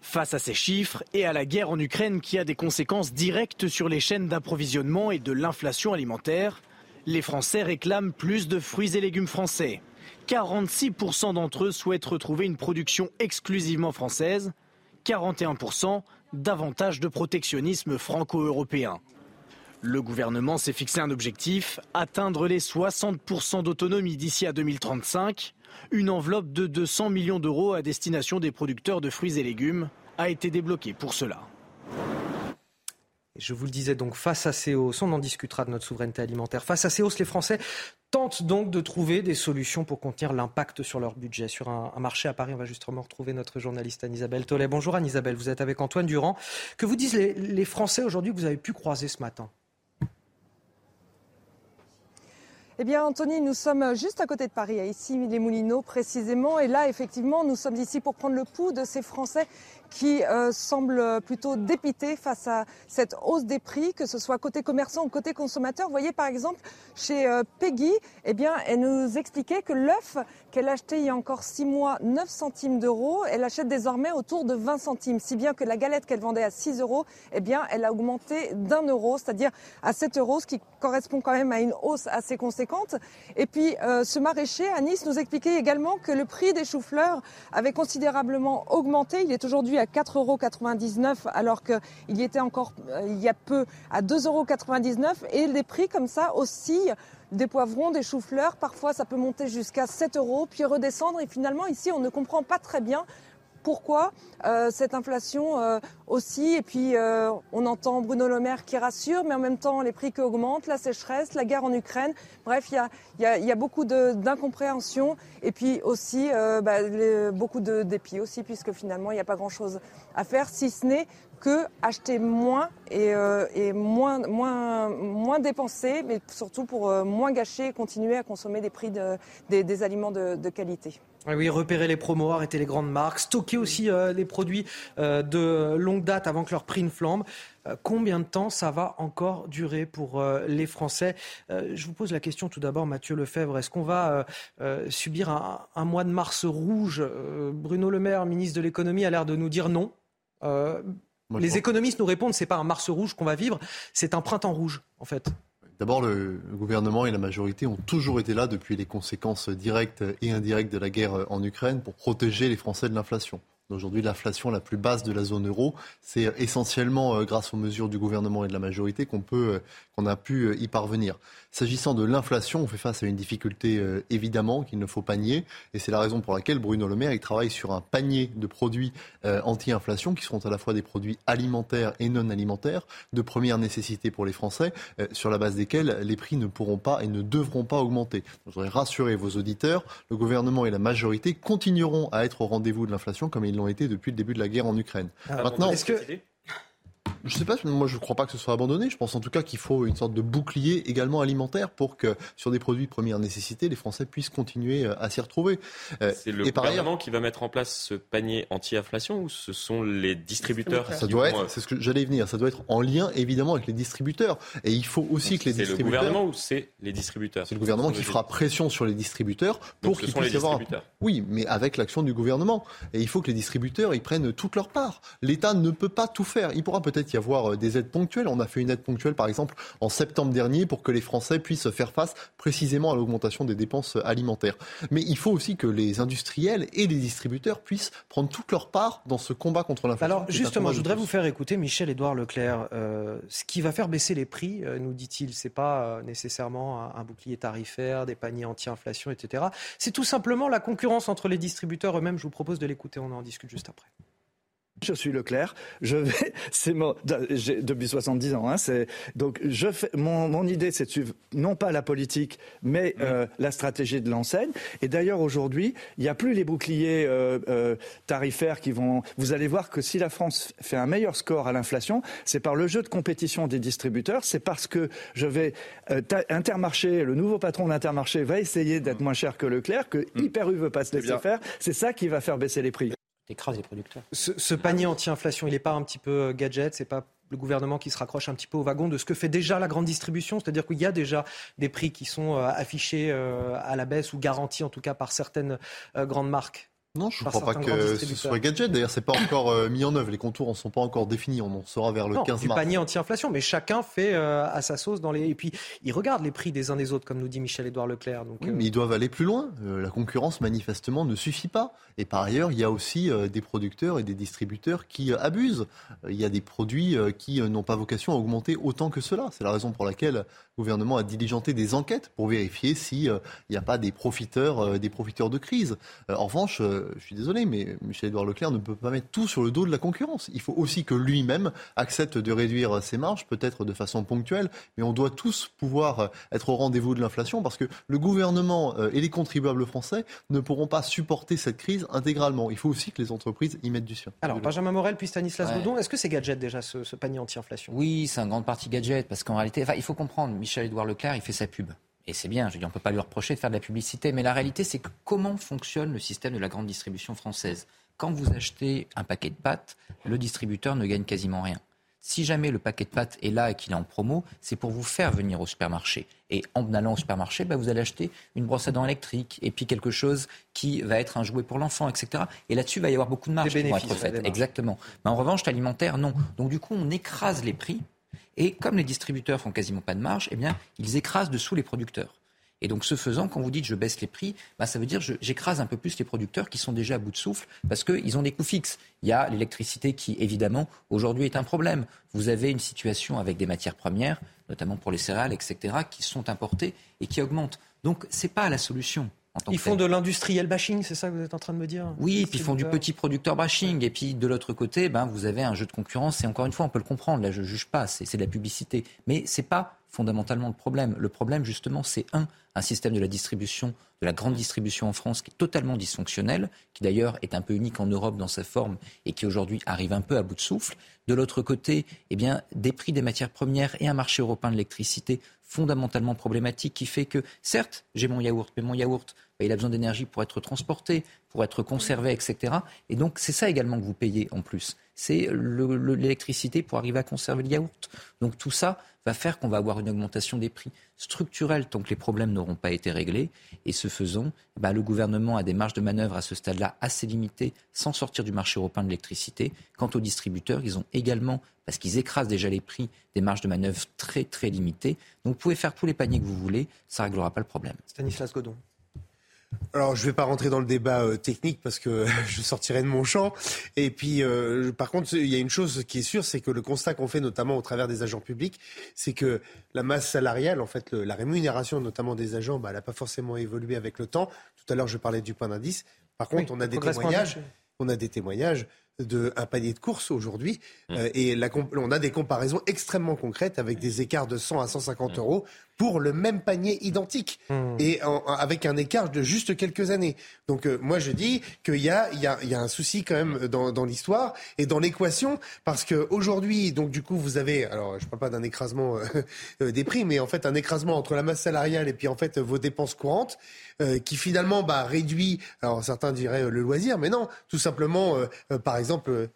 Face à ces chiffres et à la guerre en Ukraine qui a des conséquences directes sur les chaînes d'approvisionnement et de l'inflation alimentaire, les Français réclament plus de fruits et légumes français. 46% d'entre eux souhaitent retrouver une production exclusivement française, 41% davantage de protectionnisme franco-européen. Le gouvernement s'est fixé un objectif, atteindre les 60% d'autonomie d'ici à 2035. Une enveloppe de 200 millions d'euros à destination des producteurs de fruits et légumes a été débloquée pour cela. Je vous le disais donc, face à ces hausses, on en discutera de notre souveraineté alimentaire. Face à ces hausses, les Français tentent donc de trouver des solutions pour contenir l'impact sur leur budget. Sur un, marché à Paris, on va justement retrouver notre journaliste Anne-Isabelle Tollet. Bonjour Anne-Isabelle, vous êtes avec Antoine Durand. Que vous disent les, Français aujourd'hui que vous avez pu croiser ce matin? Eh bien, Anthony, nous sommes juste à côté de Paris, ici les Moulineaux précisément. Et là, effectivement, nous sommes ici pour prendre le pouls de ces Français qui euh, semblent plutôt dépités face à cette hausse des prix, que ce soit côté commerçant ou côté consommateur. Vous voyez, par exemple, chez euh, Peggy, eh bien, elle nous expliquait que l'œuf qu'elle achetait il y a encore six mois 9 centimes d'euros, elle achète désormais autour de 20 centimes. Si bien que la galette qu'elle vendait à 6 euros, eh bien, elle a augmenté d'un euro, c'est-à-dire à 7 euros, ce qui correspond quand même à une hausse assez conséquente. Et puis, euh, ce maraîcher à Nice nous expliquait également que le prix des choux-fleurs avait considérablement augmenté. Il est aujourd'hui à 4,99 euros alors qu'il y était encore euh, il y a peu à 2,99 euros. Et les prix comme ça oscillent des poivrons, des choux-fleurs. Parfois, ça peut monter jusqu'à 7 euros, puis redescendre. Et finalement, ici, on ne comprend pas très bien pourquoi cette inflation aussi. Et puis on entend Bruno Le Maire qui rassure, mais en même temps les prix qui augmentent, la sécheresse, la guerre en Ukraine. Bref, il y a, beaucoup d'incompréhension et puis aussi bah, beaucoup de dépit aussi, puisque finalement il n'y a pas grand-chose à faire, si ce n'est que acheter moins et, moins, dépenser, mais surtout pour moins gâcher et continuer à consommer des prix de, des, aliments de qualité. Ah oui, repérer les promos, arrêter les grandes marques, stocker aussi euh, les produits euh, de longue date avant que leur prix ne flambe. Euh, combien de temps ça va encore durer pour les Français? Je vous pose la question tout d'abord, Mathieu Lefebvre. Est-ce qu'on va subir un, un, mois de mars rouge? Bruno Le Maire, ministre de l'économie, a l'air de nous dire non. les économistes nous répondent c'est pas un mars rouge qu'on va vivre, c'est un printemps rouge en fait. D'abord, le, gouvernement et la majorité ont toujours été là depuis les conséquences directes et indirectes de la guerre en Ukraine pour protéger les Français de l'inflation. Aujourd'hui, l'inflation la plus basse de la zone euro, c'est essentiellement euh, grâce aux mesures du gouvernement et de la majorité qu'on peut, euh, a pu euh, y parvenir. S'agissant de l'inflation, on fait face à une difficulté évidemment qu'il ne faut pas nier, et c'est la raison pour laquelle Bruno Le Maire il travaille sur un panier de produits anti-inflation qui seront à la fois des produits alimentaires et non alimentaires de première nécessité pour les Français, sur la base desquels les prix ne pourront pas et ne devront pas augmenter. Je voudrais rassurer vos auditeurs, le gouvernement et la majorité continueront à être au rendez-vous de l'inflation comme ils l'ont été depuis le début de la guerre en Ukraine. Ah, Maintenant, est-ce que je sais pas, moi je ne crois pas que ce soit abandonné. Je pense en tout cas qu'il faut une sorte de bouclier également alimentaire pour que sur des produits de première nécessité, les Français puissent continuer euh, à s'y retrouver. Euh, c'est le gouvernement qui va mettre en place ce panier anti-inflation ou ce sont les distributeurs Ça doit être, c'est ce que j'allais venir, ça doit être en lien évidemment avec les distributeurs. Et il faut aussi que les distributeurs. C'est le gouvernement ou c'est les distributeurs C'est le gouvernement qui fera pression sur les distributeurs pour qu'ils puissent avoir. Oui, mais avec l'action du gouvernement. Et il faut que les distributeurs ils prennent toute leur part. L'État ne peut pas tout faire. Il pourra peut-être y avoir euh, des aides ponctuelles. On a fait une aide ponctuelle, par exemple, en septembre dernier pour que les Français puissent faire face précisément à l'augmentation des dépenses alimentaires. Mais il faut aussi que les industriels et les distributeurs puissent prendre toute leur part dans ce combat contre l'inflation. Alors justement, je voudrais vous faire écouter Michel-Édouard Leclerc. Euh, ce qui va faire baisser les prix, euh, nous dit-il, c'est pas nécessairement un, bouclier tarifaire, des paniers anti-inflation, etc. C'est tout simplement la concurrence entre les distributeurs eux-mêmes. Je vous propose de l'écouter, on en discute juste après. Je suis Leclerc. Je vais, *laughs* c'est mon, j'ai, depuis 70 ans. Hein, c'est donc je fais mon, mon idée, c'est de suivre non pas la politique, mais euh, la stratégie de l'enseigne. Et d'ailleurs aujourd'hui, il n'y a plus les boucliers euh, euh, tarifaires qui vont. Vous allez voir que si la France fait un meilleur score à l'inflation, c'est par le jeu de compétition des distributeurs. C'est parce que je vais Intermarché, le nouveau patron d'Intermarché va essayer d'être moins cher que Leclerc, que mmh. Hyper U veut pas se laisser faire. C'est ça qui va faire baisser les prix écrase les producteurs. Ce, panier anti-inflation, il n'est pas un petit peu euh, gadget, c'est pas le gouvernement qui se raccroche un petit peu au wagon de ce que fait déjà la grande distribution, c'est-à-dire qu'il y a déjà des prix qui sont euh, affichés euh, à la baisse ou garantis en tout cas par certaines grandes marques. Non, je ne crois pas que ce soit gadget. D'ailleurs, c'est pas encore euh, mis en œuvre. Les contours ne sont pas encore définis. On en saura vers le 15 mars. du panier anti-inflation, mais chacun fait euh, à sa sauce dans les. Et puis, ils regardent les prix des uns des autres, comme nous dit Michel-Édouard Leclerc. oui, euh, mais ils doivent aller plus loin. la concurrence, manifestement, ne suffit pas. Et par ailleurs, il y a aussi des producteurs et des distributeurs qui abusent. Il y a des produits qui n'ont pas vocation à augmenter autant que cela. C'est la raison pour laquelle le gouvernement a diligenté des enquêtes pour vérifier s'il n'y a pas des profiteurs, des profiteurs de crise. en revanche, je suis désolé, mais Michel-Édouard Leclerc ne peut pas mettre tout sur le dos de la concurrence. Il faut aussi que lui-même accepte de réduire ses marges, peut-être de façon ponctuelle, mais on doit tous pouvoir être au rendez-vous de l'inflation parce que le gouvernement euh, et les contribuables français ne pourront pas supporter cette crise intégralement. Il faut aussi que les entreprises y mettent du sien. Alors, Benjamin Morel puis Stanislas ouais. est-ce que c'est gadget déjà ce, panier anti-inflation? Oui, c'est en grande partie gadget parce qu'en réalité, il faut comprendre, Michel-Édouard Leclerc, il fait sa pub. Et c'est bien, je dis, on ne peut pas lui reprocher de faire de la publicité, mais la réalité, c'est que comment fonctionne le système de la grande distribution française? Quand vous achetez un paquet de pâtes, le distributeur ne gagne quasiment rien. Si jamais le paquet de pâtes est là et qu'il est en promo, c'est pour vous faire venir au supermarché. Et en allant au supermarché, bah, vous allez acheter une brosse à dents électrique et puis quelque chose qui va être un jouet pour l'enfant, etc. Et là-dessus, il va y avoir beaucoup de marge qui vont être faites. Exactement. Mais en revanche, l'alimentaire, non. Donc du coup, on écrase les prix et comme les distributeurs font quasiment pas de marge, eh bien, ils écrasent dessous les producteurs. Et donc, ce faisant, quand vous dites je baisse les prix, bah, ça veut dire j'écrase un peu plus les producteurs qui sont déjà à bout de souffle parce qu'ils ont des coûts fixes. Il y a l'électricité qui, évidemment, aujourd'hui est un problème. Vous avez une situation avec des matières premières, notamment pour les céréales, etc., qui sont importées et qui augmentent. Donc, ce n'est pas la solution. Ils font de l'industriel bashing, c'est ça que vous êtes en train de me dire Oui, puis ils font du petit producteur bashing. Et puis de l'autre côté, ben, vous avez un jeu de concurrence. Et encore une fois, on peut le comprendre. Là, je ne juge pas. C'est de la publicité. Mais ce n'est pas fondamentalement le problème. Le problème, justement, c'est un, un système de la distribution, de la grande distribution en France qui est totalement dysfonctionnel, qui d'ailleurs est un peu unique en Europe dans sa forme et qui aujourd'hui arrive un peu à bout de souffle. De l'autre côté, eh bien, des prix des matières premières et un marché européen de l'électricité fondamentalement problématique qui fait que, certes, j'ai mon yaourt, mais mon yaourt, bah, il a besoin d'énergie pour être transporté, pour être conservé, etc. Et donc, c'est ça également que vous payez en plus. C'est l'électricité pour arriver à conserver le yaourt. Donc, tout ça va faire qu'on va avoir une augmentation des prix structurelle tant que les problèmes n'auront pas été réglés. Et ce faisant, bah, le gouvernement a des marges de manœuvre à ce stade-là assez limitées sans sortir du marché européen de l'électricité. Quant aux distributeurs, ils ont également, parce qu'ils écrasent déjà les prix, des marges de manœuvre très très limitées. Donc vous pouvez faire tous les paniers que vous voulez, ça ne réglera pas le problème. Stanislas Godon. Alors, je ne vais pas rentrer dans le débat euh, technique parce que *laughs* je sortirai de mon champ. Et puis, euh, par contre, il y a une chose qui est sûre, c'est que le constat qu'on fait, notamment au travers des agents publics, c'est que la masse salariale, en fait, la rémunération, notamment des agents, bah, elle n'a pas forcément évolué avec le temps. Tout à l'heure, je parlais du point d'indice. Par contre, on a des témoignages. On a des témoignages de un panier de courses aujourd'hui mmh. euh, et la, on a des comparaisons extrêmement concrètes avec des écarts de 100 à 150 mmh. euros pour le même panier identique mmh. et avec un écart de juste quelques années. Donc euh, moi je dis qu'il y a, y, a, y a un souci quand même dans, dans l'histoire et dans l'équation parce que aujourd'hui donc du coup vous avez alors je parle pas d'un écrasement euh, euh, des prix mais en fait un écrasement entre la masse salariale et puis en fait vos dépenses courantes qui finalement bah, réduit alors certains diraient le loisir mais non tout simplement par exemple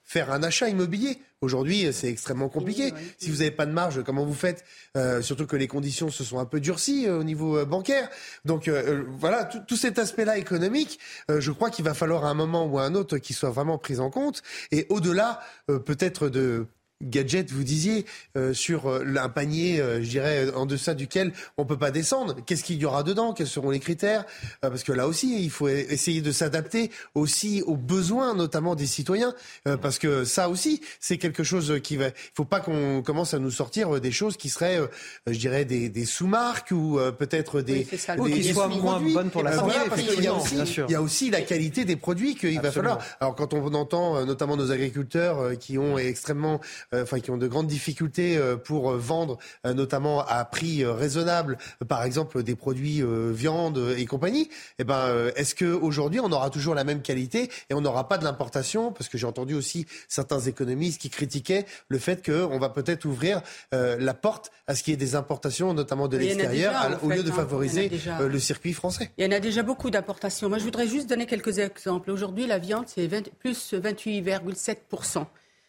faire un achat immobilier Aujourd'hui, c'est extrêmement compliqué. Si vous n'avez pas de marge, comment vous faites euh, Surtout que les conditions se sont un peu durcies euh, au niveau euh, bancaire. Donc voilà, tout, cet aspect-là économique, je crois qu'il va falloir à un moment ou à un autre qu'il soit vraiment pris en compte. Et au-delà, peut-être de gadget, vous disiez, euh, sur euh, un panier, euh, je dirais, en deçà duquel on peut pas descendre. Qu'est-ce qu'il y aura dedans? Quels seront les critères? Parce que là aussi, il faut essayer de s'adapter aussi aux besoins, notamment des citoyens, parce que ça aussi, c'est quelque chose qui va. Il faut pas qu'on commence à nous sortir des choses qui seraient, je dirais, des, des sous-marques ou peut-être des, ou qui soient moins bonnes pour la santé. parce qu'il y a aussi, il y a aussi la qualité des produits qu'il va falloir. Alors quand on entend notamment nos agriculteurs qui ont extrêmement euh, enfin qui ont de grandes difficultés euh, pour euh, vendre, notamment à prix raisonnable, par exemple des produits viande et compagnie. Eh ben, est-ce que aujourd'hui on aura toujours la même qualité et on n'aura pas de l'importation? Parce que j'ai entendu aussi certains économistes qui critiquaient le fait qu'on va peut-être ouvrir la porte à ce qu'il y ait des importations, notamment de l'extérieur, au lieu de hein. favoriser le circuit français. Il y en a déjà beaucoup d'importations. Moi, je voudrais juste donner quelques exemples. Aujourd'hui, la viande, c'est plus 28,7%.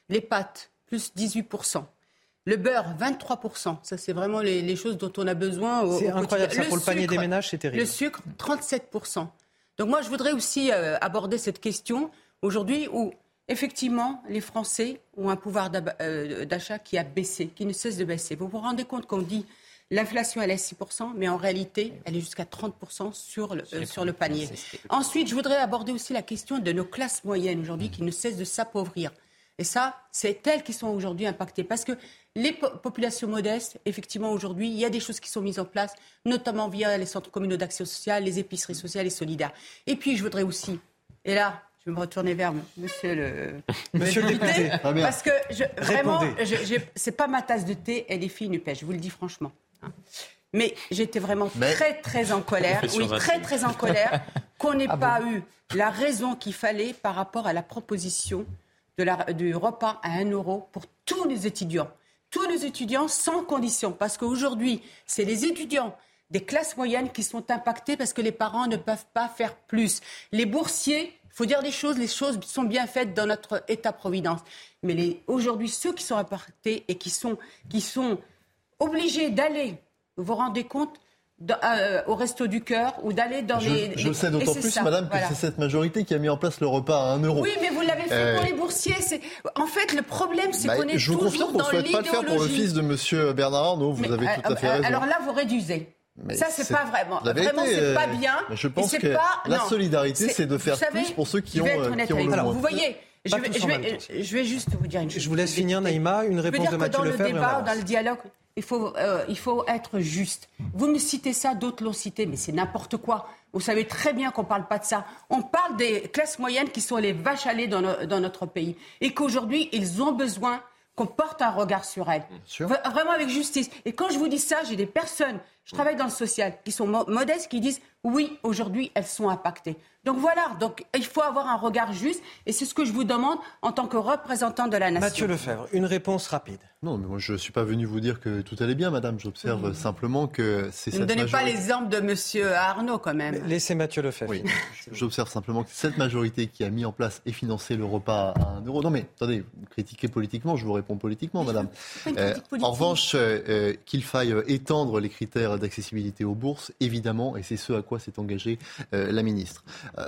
Les pâtes, plus 18%. Le beurre, 23%. Ça, c'est vraiment les, choses dont on a besoin. C'est incroyable, ça, pour le panier des ménages, c'est terrible. Le sucre, 37%. Donc moi, je voudrais aussi euh, aborder cette question aujourd'hui où, effectivement, les Français ont un pouvoir euh, d'achat qui a baissé, qui ne cesse de baisser. Vous vous rendez compte qu'on dit L'inflation, elle est 6%, mais en réalité, elle est jusqu'à 30% sur le, euh, sur le panier. Ensuite, je voudrais aborder aussi la question de nos classes moyennes aujourd'hui qui ne cessent de s'appauvrir. Et ça, c'est elles qui sont aujourd'hui impactées. Parce que les populations modestes, effectivement, aujourd'hui, il y a des choses qui sont mises en place, notamment via les centres communaux d'action sociale, les épiceries sociales et solidaires. Et puis, je voudrais aussi, et là, je vais me retourner vers monsieur le, *laughs* monsieur le député, parce que je, vraiment, c'est pas ma tasse de thé, et les filles ne pêchent, je vous le dis franchement. Hein. Mais j'étais vraiment très, très en colère, oui, très, très en colère, qu'on n'ait ah pas eu la raison qu'il fallait par rapport à la proposition du repas à 1 euro pour tous les étudiants. Tous les étudiants sans condition. Parce qu'aujourd'hui, c'est les étudiants des classes moyennes qui sont impactés parce que les parents ne peuvent pas faire plus. Les boursiers, il faut dire les choses, les choses sont bien faites dans notre État-providence. Mais aujourd'hui, ceux qui sont impactés et qui sont, qui sont obligés d'aller, vous vous rendez compte, euh, au resto du cœur ou d'aller dans les. Je sais d'autant plus, madame, que c'est cette majorité qui a mis en place le repas à 1 euro. Oui, mais vous l'avez fait pour euh, les boursiers. En fait, le problème, c'est bah, qu'on est Je vous confirme qu'on ne souhaite pas le faire pour le fils de M. Bernard Arnault. Vous avez tout à fait euh, raison. Alors là, vous réduisez. ça, c'est pas vraiment. Vraiment, c'est pas bien. je pense que la solidarité, c'est de faire plus pour ceux qui ont, qui ont le Alors, vous voyez, je vais, je, vais, je vais, juste vous dire une chose. Je vous laisse finir, Naïma. Une réponse de Mathieu Lefebvre. Dans le débat, dans le dialogue, il faut, euh, il faut être juste. Vous me citez ça, d'autres l'ont cité, mais c'est n'importe quoi. Vous savez très bien qu'on ne parle pas de ça. On parle des classes moyennes qui sont les vaches à lait dans, dans notre pays et qu'aujourd'hui, ils ont besoin qu'on porte un regard sur elles. Vraiment avec justice. Et quand je vous dis ça, j'ai des personnes, je travaille dans le social, qui sont modestes, qui disent oui, aujourd'hui, elles sont impactées. Donc voilà, donc il faut avoir un regard juste et c'est ce que je vous demande en tant que représentant de la nation. Mathieu Lefebvre, une réponse rapide. Non, mais moi je ne suis pas venu vous dire que tout allait bien, madame. J'observe simplement que c'est cette. Ne donnez pas l'exemple de monsieur Arnaud quand même. laissez Mathieu Lefebvre. Oui, j'observe simplement que cette majorité qui a mis en place et financé le repas à un euro. Non, mais attendez, vous critiquez politiquement, je vous réponds politiquement, madame. Euh, en revanche, euh, euh, qu'il faille étendre les critères d'accessibilité aux bourses, évidemment, et c'est ce à quoi s'est engagée la ministre.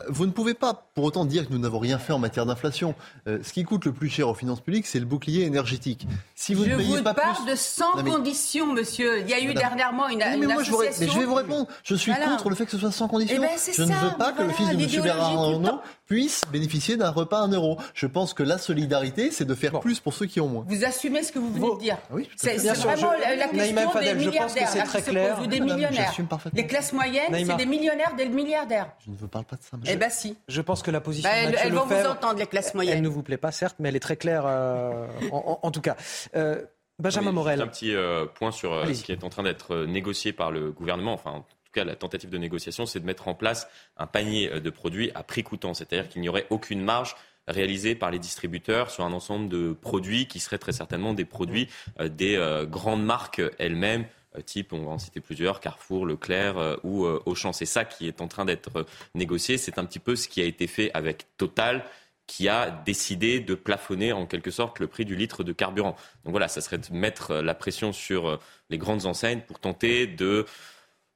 vous ne pouvez pas pour autant dire que nous n'avons rien fait en matière d'inflation. ce qui coûte le plus cher aux finances publiques, c'est le bouclier énergétique. Si vous je vous parle de 100 conditions, monsieur. Il y a eu dernièrement une, mais moi, je, mais je vais vous répondre. Je suis contre le fait que ce soit sans conditions. Eh ben, je ne veux pas que le fils de M. Bernard Arnault puisse bénéficier d'un repas à un euro. Je pense que la solidarité, c'est de faire plus pour ceux qui ont moins. Vous assumez ce que vous venez de dire. Oui, c'est vraiment la question des milliardaires. Je pense que c'est très clair. des millionnaires. Les classes moyennes, c'est des millionnaires, des milliardaires. Je ne veux pas de ça. Eh bien si. Je pense que la position bah, elles, vont vous entendre, les classes moyennes. Elle ne vous plaît pas, certes, mais elle est très claire euh, en, tout cas. Euh, Benjamin Morel. Un petit euh, point sur euh, ce qui est en train d'être négocié par le gouvernement. Enfin, en tout cas, la tentative de négociation, c'est de mettre en place un panier de produits à prix coûtant. C'est-à-dire qu'il n'y aurait aucune marge réalisée par les distributeurs sur un ensemble de produits qui seraient très certainement des produits des grandes marques elles-mêmes type, on va en citer plusieurs, Carrefour, Leclerc ou Auchan. C'est ça qui est en train d'être négocié. C'est un petit peu ce qui a été fait avec Total qui a décidé de plafonner en quelque sorte le prix du litre de carburant. Donc voilà, ça serait de mettre la pression sur euh, les grandes enseignes pour tenter de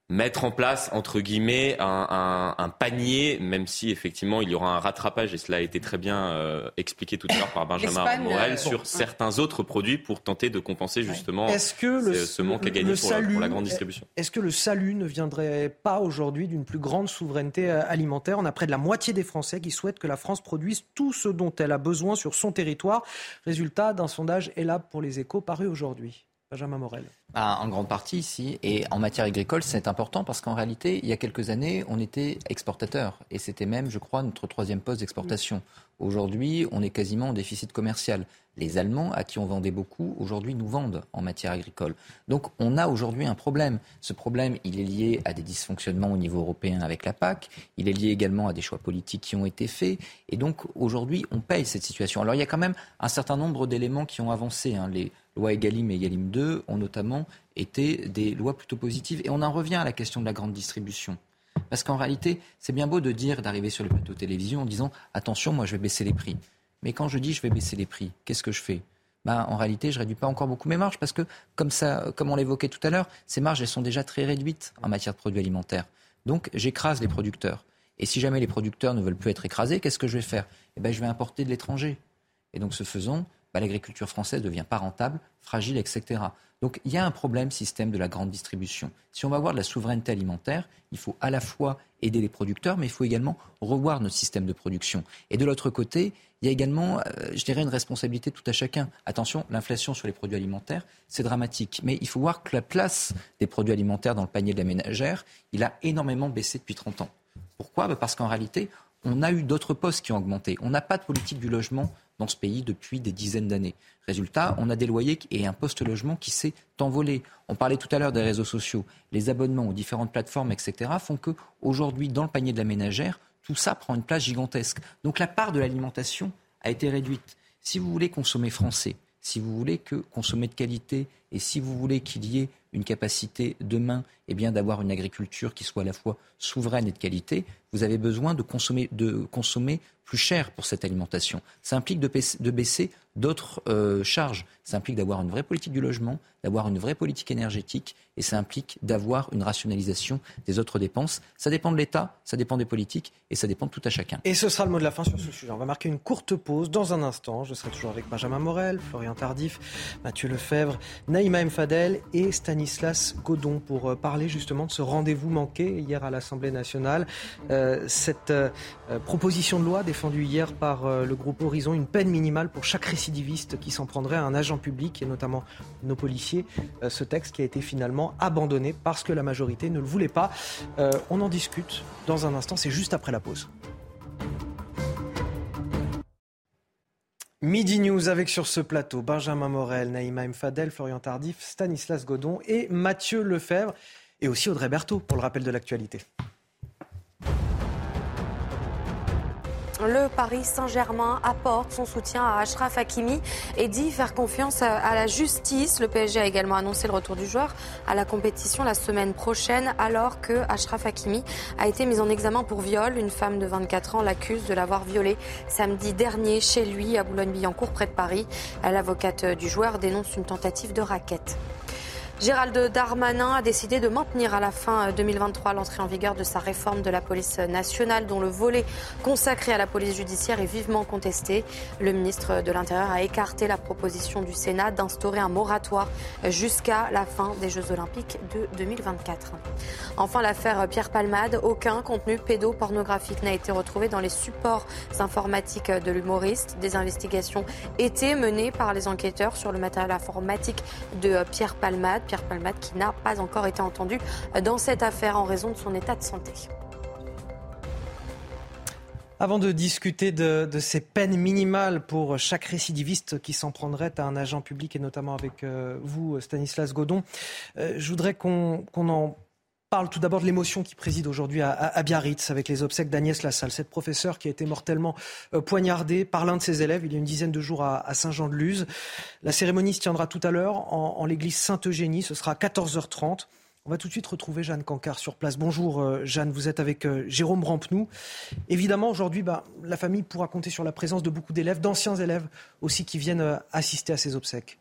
mettre en place, entre guillemets, un, panier, même si effectivement il y aura un rattrapage, et cela a été très bien euh, expliqué tout à l'heure par Benjamin Morel, euh, sur certains autres produits pour tenter de compenser justement ce, manque à gagner pour, la, grande distribution? Est-ce que le salut ne viendrait pas aujourd'hui d'une plus grande souveraineté euh, alimentaire? On a près de la moitié des Français qui souhaitent que la France produise tout ce dont elle a besoin sur son territoire. Résultat d'un sondage là pour les échos paru aujourd'hui. Benjamin Morel. Bah, en grande partie, si. Et en matière agricole, c'est important parce qu'en réalité, il y a quelques années, on était exportateur. Et c'était même, je crois, notre troisième poste d'exportation. Aujourd'hui, on est quasiment en déficit commercial. Les Allemands, à qui on vendait beaucoup, aujourd'hui nous vendent en matière agricole. Donc on a aujourd'hui un problème. Ce problème, il est lié à des dysfonctionnements au niveau européen avec la PAC. Il est lié également à des choix politiques qui ont été faits. Et donc aujourd'hui, on paye cette situation. Alors il y a quand même un certain nombre d'éléments qui ont avancé. Hein. Les lois Egalim et Egalim 2 ont notamment été des lois plutôt positives. Et on en revient à la question de la grande distribution. Parce qu'en réalité, c'est bien beau de dire, d'arriver sur le plateau de télévision en disant attention, moi je vais baisser les prix. Mais quand je dis je vais baisser les prix, qu'est-ce que je fais? Ben, en réalité, je ne réduis pas encore beaucoup mes marges parce que, comme, ça, comme on l'évoquait tout à l'heure, ces marges sont déjà très réduites en matière de produits alimentaires. Donc, j'écrase les producteurs. Et si jamais les producteurs ne veulent plus être écrasés, qu'est-ce que je vais faire? Eh ben, Je vais importer de l'étranger. Et donc, ce faisant, ben, l'agriculture française devient pas rentable, fragile, etc. Donc il y a un problème système de la grande distribution. Si on va avoir de la souveraineté alimentaire, il faut à la fois aider les producteurs, mais il faut également revoir notre système de production. Et de l'autre côté, il y a également, euh, je dirais, une responsabilité tout à chacun. Attention, l'inflation sur les produits alimentaires, c'est dramatique. Mais il faut voir que la place des produits alimentaires dans le panier de la ménagère, il a énormément baissé depuis 30 ans. Pourquoi? Bah, Parce qu'en réalité, on a eu d'autres postes qui ont augmenté. On n'a pas de politique du logement dans ce pays depuis des dizaines d'années. Résultat, on a des loyers et un poste-logement qui s'est envolé. On parlait tout à l'heure des réseaux sociaux. Les abonnements aux différentes plateformes, etc., font que aujourd'hui, dans le panier de la ménagère, tout ça prend une place gigantesque. Donc la part de l'alimentation a été réduite. Si vous voulez consommer français, si vous voulez que consommer de qualité et si vous voulez qu'il y ait une capacité demain eh bien d'avoir une agriculture qui soit à la fois souveraine et de qualité, vous avez besoin de consommer, de consommer plus cher pour cette alimentation. Ça implique de baisser, d'autres euh, charges. Ça implique d'avoir une vraie politique du logement, d'avoir une vraie politique énergétique, et ça implique d'avoir une rationalisation des autres dépenses. Ça dépend de l'État, ça dépend des politiques, et ça dépend de tout à chacun. Et ce sera le mot de la fin sur ce sujet. On va marquer une courte pause dans un instant. Je serai toujours avec Benjamin Morel, Florian Tardif, Mathieu Lefebvre, Naïma M. Et Stanislas Godon pour euh, parler justement de ce rendez-vous manqué hier à l'Assemblée nationale. Euh, cette euh, proposition de loi défendue hier par le groupe Horizon, une peine minimale pour chaque récidiviste qui s'en prendrait à un agent public et notamment nos policiers. ce texte qui a été finalement abandonné parce que la majorité ne le voulait pas. on en discute dans un instant, c'est juste après la pause. Midi News avec sur ce plateau Benjamin Morel, Naïma Mfadel, Florian Tardif, Stanislas Godon et Mathieu Lefebvre et aussi Audrey Berthaud pour le rappel de l'actualité. Le Paris Saint-Germain apporte son soutien à Ashraf Hakimi et dit faire confiance à la justice. Le PSG a également annoncé le retour du joueur à la compétition la semaine prochaine alors que Ashraf Hakimi a été mis en examen pour viol. Une femme de 24 ans l'accuse de l'avoir violé samedi dernier chez lui à Boulogne-Billancourt près de Paris. L'avocate du joueur dénonce une tentative de raquette. Gérald Darmanin a décidé de maintenir à la fin 2023 l'entrée en vigueur de sa réforme de la police nationale dont le volet consacré à la police judiciaire est vivement contesté. Le ministre de l'Intérieur a écarté la proposition du Sénat d'instaurer un moratoire jusqu'à la fin des Jeux olympiques de 2024. Enfin, l'affaire Pierre Palmade, aucun contenu pédopornographique n'a été retrouvé dans les supports informatiques de l'humoriste. Des investigations étaient menées par les enquêteurs sur le matériel informatique de Pierre Palmade. Pierre Palmade qui n'a pas encore été entendu dans cette affaire en raison de son état de santé. Avant de discuter de, ces peines minimales pour chaque récidiviste qui s'en prendrait à un agent public et notamment avec euh, vous, Stanislas Godon, euh, je voudrais qu'on en parle tout d'abord de l'émotion qui préside aujourd'hui à, Biarritz avec les obsèques d'Agnès Lassalle, cette professeure qui a été mortellement euh, poignardée par l'un de ses élèves il y a une dizaine de jours à, Saint-Jean-de-Luz. La cérémonie se tiendra tout à l'heure en, l'église Sainte-Eugénie, ce sera à 14h30. On va tout de suite retrouver Jeanne Cancard sur place. Bonjour euh, Jeanne, vous êtes avec euh, Jérôme Rampenou. Évidemment, aujourd'hui, bah, la famille pourra compter sur la présence de beaucoup d'élèves, d'anciens élèves aussi, qui viennent assister à ces obsèques.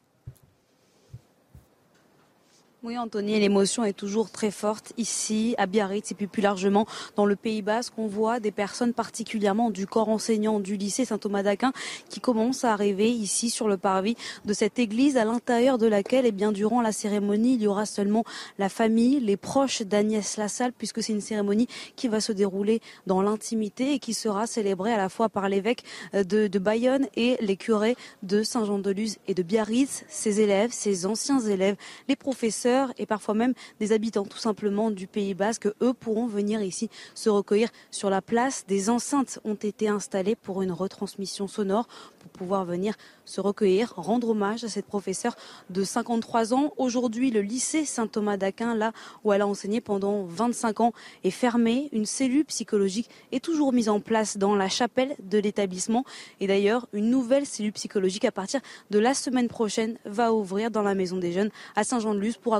Oui, Anthony, l'émotion est toujours très forte ici, à Biarritz, et puis plus largement dans le Pays Basque. On voit des personnes particulièrement du corps enseignant du lycée Saint-Thomas d'Aquin qui commencent à arriver ici sur le parvis de cette église à l'intérieur de laquelle, eh bien, durant la cérémonie, il y aura seulement la famille, les proches d'Agnès Lassalle, puisque c'est une cérémonie qui va se dérouler dans l'intimité et qui sera célébrée à la fois par l'évêque euh, de, de Bayonne et les curés de Saint-Jean-de-Luz et de Biarritz, ses élèves, ses anciens élèves, les professeurs et parfois même des habitants tout simplement du Pays Basque. Eux pourront venir ici se recueillir sur la place. Des enceintes ont été installées pour une retransmission sonore pour pouvoir venir se recueillir, rendre hommage à cette professeure de 53 ans. Aujourd'hui, le lycée Saint-Thomas d'Aquin, là où elle a enseigné pendant 25 ans, est fermé. Une cellule psychologique est toujours mise en place dans la chapelle de l'établissement. Et d'ailleurs, une nouvelle cellule psychologique à partir de la semaine prochaine va ouvrir dans la maison des jeunes à Saint-Jean-de-Luz pour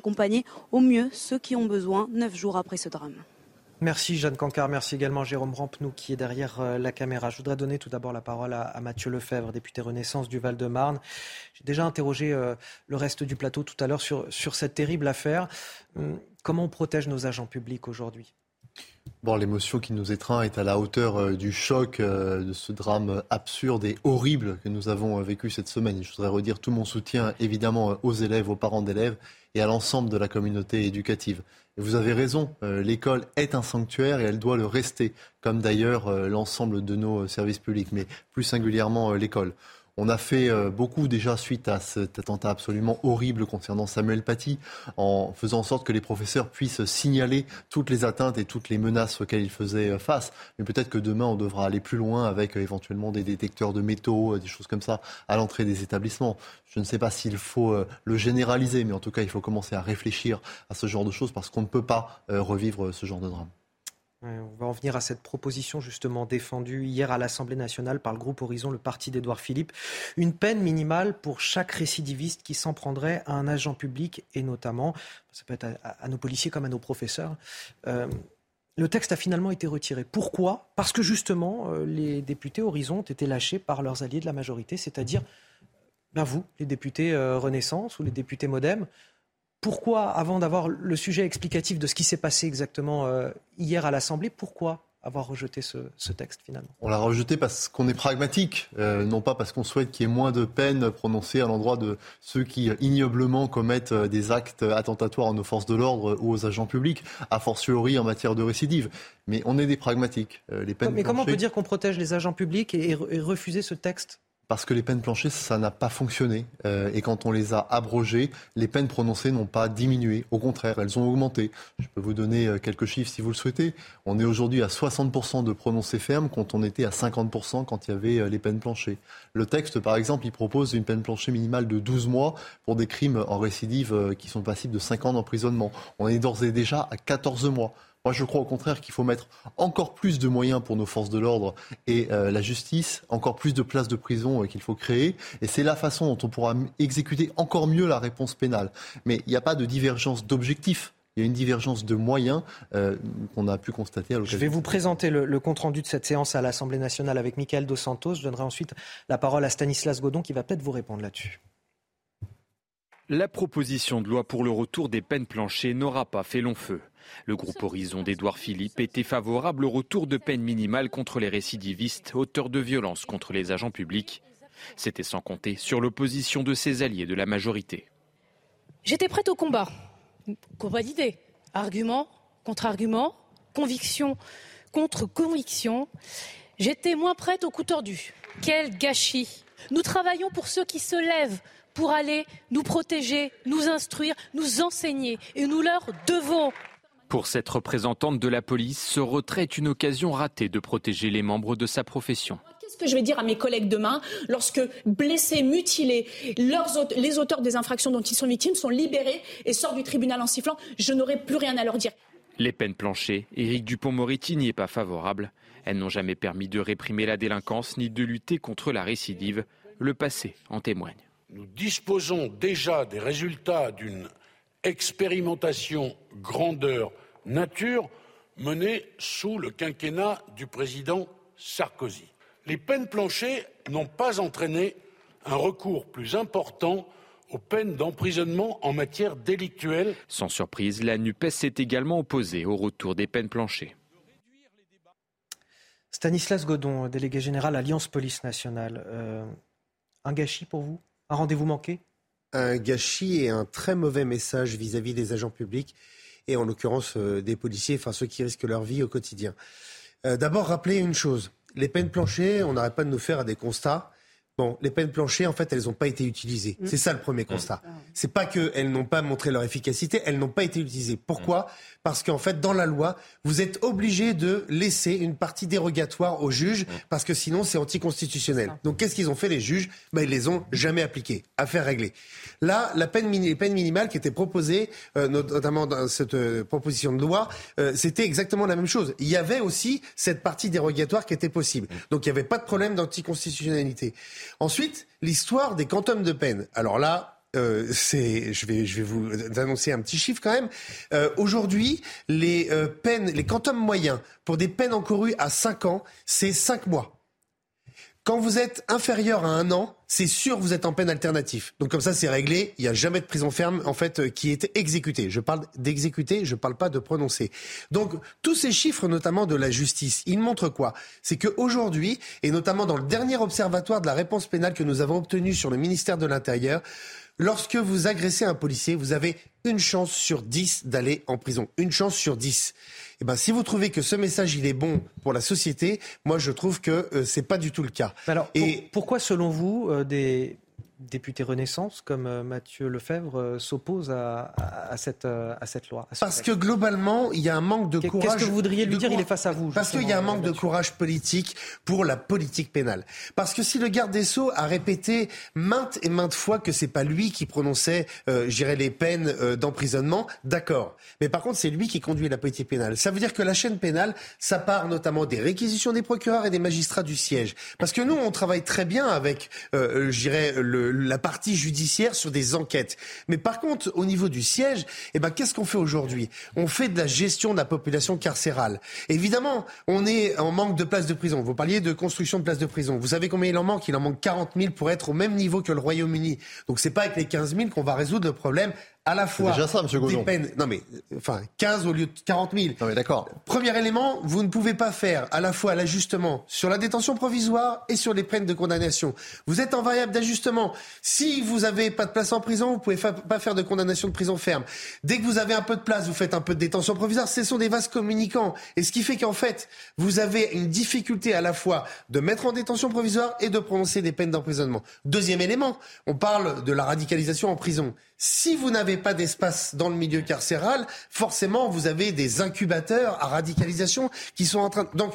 au mieux ceux qui ont besoin neuf jours après ce drame. Merci Jeanne Cancard, merci également Jérôme Rampenou qui est derrière euh, la caméra. Je voudrais donner tout d'abord la parole à, Mathieu Lefebvre, député Renaissance du Val-de-Marne. J'ai déjà interrogé euh, le reste du plateau tout à l'heure sur, sur cette terrible affaire. Hum, comment on protège nos agents publics aujourd'hui? Bon, l'émotion qui nous étreint est à la hauteur euh, du choc de ce drame absurde et horrible que nous avons vécu cette semaine. Je voudrais redire tout mon soutien évidemment aux élèves, aux parents d'élèves et à l'ensemble de la communauté éducative. Vous avez raison, euh, l'école est un sanctuaire et elle doit le rester, comme d'ailleurs euh, l'ensemble de nos services publics, mais plus singulièrement euh, l'école. On a fait euh, beaucoup déjà suite à cet attentat absolument horrible concernant Samuel Paty, en faisant en sorte que les professeurs puissent signaler toutes les atteintes et toutes les menaces auxquelles ils faisaient euh, face. Mais peut-être que demain, on devra aller plus loin avec euh, éventuellement des détecteurs de métaux, des choses comme ça, à l'entrée des établissements. Je ne sais pas s'il faut le généraliser, mais en tout cas, il faut commencer à réfléchir à ce genre de choses parce qu'on ne peut pas revivre ce genre de drame. On va en venir à cette proposition justement défendue hier à l'Assemblée nationale par le groupe Horizon, le parti d'Édouard Philippe. Une peine minimale pour chaque récidiviste qui s'en prendrait à un agent public et notamment, ça peut être à, nos policiers comme à nos professeurs. Euh, le texte a finalement été retiré. Pourquoi? Parce que justement, euh, les députés Horizon ont été lâchés par leurs alliés de la majorité, c'est-à-dire ben vous, les députés euh, Renaissance ou les députés Modem pourquoi, avant d'avoir le sujet explicatif de ce qui s'est passé exactement euh, hier à l'Assemblée, pourquoi avoir rejeté ce, texte finalement? On l'a rejeté parce qu'on est pragmatique, euh, non pas parce qu'on souhaite qu'il y ait moins de peines prononcées à l'endroit de ceux qui ignoblement commettent euh, des actes attentatoires à nos forces de l'ordre ou aux agents publics, a fortiori en matière de récidive. Mais on est des pragmatiques. Les peines Mais comment on peut dire qu'on protège les agents publics et refuser ce texte parce que les peines planchées, ça n'a pas fonctionné. Euh, et quand on les a abrogées, les peines prononcées n'ont pas diminué. Au contraire, elles ont augmenté. Je peux vous donner euh, quelques chiffres si vous le souhaitez. On est aujourd'hui à 60% de prononcés fermes quand on était à 50% quand il y avait euh, les peines planchées. Le texte, par exemple, il propose une peine planchée minimale de 12 mois pour des crimes en récidive qui sont passibles de 5 ans d'emprisonnement. On est d'ores et déjà à 14 mois. Moi, je crois au contraire qu'il faut mettre encore plus de moyens pour nos forces de l'ordre et euh, la justice, encore plus de places de prison euh, qu'il faut créer. Et c'est la façon dont on pourra exécuter encore mieux la réponse pénale. Mais il n'y a pas de divergence d'objectifs. Il y a une divergence de moyens euh, qu'on a pu constater à l'occasion. Je vais vous présenter le, compte-rendu de cette séance à l'Assemblée nationale avec Michael Dos Santos. Je donnerai ensuite la parole à Stanislas Godon qui va peut-être vous répondre là-dessus. La proposition de loi pour le retour des peines planchées n'aura pas fait long feu. Le groupe Horizon d'Édouard Philippe était favorable au retour de peine minimale contre les récidivistes auteurs de violences contre les agents publics. C'était sans compter sur l'opposition de ses alliés de la majorité. J'étais prête au combat. Combat d'idées. Argument contre argument, conviction contre conviction. J'étais moins prête au coup tordu. Quel gâchis. Nous travaillons pour ceux qui se lèvent, pour aller nous protéger, nous instruire, nous enseigner. Et nous leur devons. Pour cette représentante de la police, ce retrait est une occasion ratée de protéger les membres de sa profession. Qu'est-ce que je vais dire à mes collègues demain lorsque blessés, mutilés, les auteurs des infractions dont ils sont victimes sont libérés et sortent du tribunal en sifflant Je n'aurai plus rien à leur dire. Les peines planchées, Éric Dupont-Moretti n'y est pas favorable. Elles n'ont jamais permis de réprimer la délinquance ni de lutter contre la récidive. Le passé en témoigne. Nous disposons déjà des résultats d'une expérimentation grandeur nature menée sous le quinquennat du président Sarkozy. Les peines planchées n'ont pas entraîné un recours plus important aux peines d'emprisonnement en matière délictuelle. Sans surprise, la NUPES s'est également opposée au retour des peines planchées. Stanislas Godon, délégué général Alliance Police Nationale. Euh, un gâchis pour vous? Un rendez-vous manqué? Un gâchis et un très mauvais message vis-à-vis -vis des agents publics et en l'occurrence euh, des policiers, enfin ceux qui risquent leur vie au quotidien. Euh, d'abord, rappeler une chose. Les peines planchées, on n'arrête pas de nous faire des constats. Bon, les peines planchées, en fait, elles n'ont pas été utilisées. Mm. C'est ça le premier constat. Mm. C'est pas qu'elles n'ont pas montré leur efficacité, elles n'ont pas été utilisées. Pourquoi Parce qu'en fait, dans la loi, vous êtes obligé de laisser une partie dérogatoire aux juges, mm. parce que sinon, c'est anticonstitutionnel. Donc, qu'est-ce qu'ils ont fait, les juges? Ben, Ils les ont jamais appliqués. Affaire réglée. Là, la peine, les peines minimales qui étaient proposées, euh, notamment dans cette euh, proposition de loi, euh, c'était exactement la même chose. Il y avait aussi cette partie dérogatoire qui était possible. Donc, il n'y avait pas de problème d'anticonstitutionnalité. Ensuite, l'histoire des quantums de peine. Alors là, euh, c'est, je vais, je vais vous annoncer un petit chiffre quand même. Euh, aujourd'hui, les euh, peines, les quantums moyens pour des peines encourues à 5 ans, c'est 5 mois. Quand vous êtes inférieur à un an, c'est sûr vous êtes en peine alternative. Donc comme ça c'est réglé, il n'y a jamais de prison ferme en fait euh, qui est exécutée. Je parle d'exécuter, je ne parle pas de prononcer. Donc tous ces chiffres notamment de la justice, ils montrent quoi? C'est qu'aujourd'hui, et notamment dans le dernier observatoire de la réponse pénale que nous avons obtenu sur le ministère de l'Intérieur, lorsque vous agressez un policier, vous avez une chance sur dix d'aller en prison. Une chance sur dix. Eh ben, si vous trouvez que ce message il est bon pour la société, moi je trouve que ce euh, c'est pas du tout le cas. Alors, Et... pourquoi selon vous euh, des député Renaissance comme euh, Mathieu Lefebvre euh, s'oppose à, cette, euh, à cette loi Parce que globalement, il y a un manque de courage. Qu'est-ce que vous voudriez lui dire Il est face à vous. Parce qu'il y a un manque de courage politique pour la politique pénale. Parce que si le garde des Sceaux a répété maintes et maintes fois que c'est pas lui qui prononçait, euh, les peines d'emprisonnement, d'accord. Mais par contre, c'est lui qui conduit la politique pénale. Ça veut dire que la chaîne pénale, ça part notamment des réquisitions des procureurs et des magistrats du siège. Parce que nous, on travaille très bien avec, euh, le la partie judiciaire sur des enquêtes. Mais par contre, au niveau du siège, eh ben, qu'est-ce qu'on fait aujourd'hui? On fait de la gestion de la population carcérale. Évidemment, on est en manque de places de prison. Vous parliez de construction de places de prison. Vous savez combien il en manque? Il en manque 40 000 pour être au même niveau que le Royaume-Uni. Donc c'est pas avec les 15 000 qu'on va résoudre le problème à la fois déjà ça, monsieur des peines, non mais, enfin, 15 au lieu de 40 000. Non mais d'accord. Premier élément, vous ne pouvez pas faire à la fois l'ajustement sur la détention provisoire et sur les peines de condamnation. Vous êtes en variable d'ajustement. Si vous n'avez pas de place en prison, vous pouvez pas faire de condamnation de prison ferme. Dès que vous avez un peu de place, vous faites un peu de détention provisoire. Ce sont des vases communicants. Et ce qui fait qu'en fait, vous avez une difficulté à la fois de mettre en détention provisoire et de prononcer des peines d'emprisonnement. Deuxième élément, on parle de la radicalisation en prison. Si vous n'avez pas d'espace dans le milieu carcéral, forcément, vous avez des incubateurs à radicalisation qui sont en train. Donc,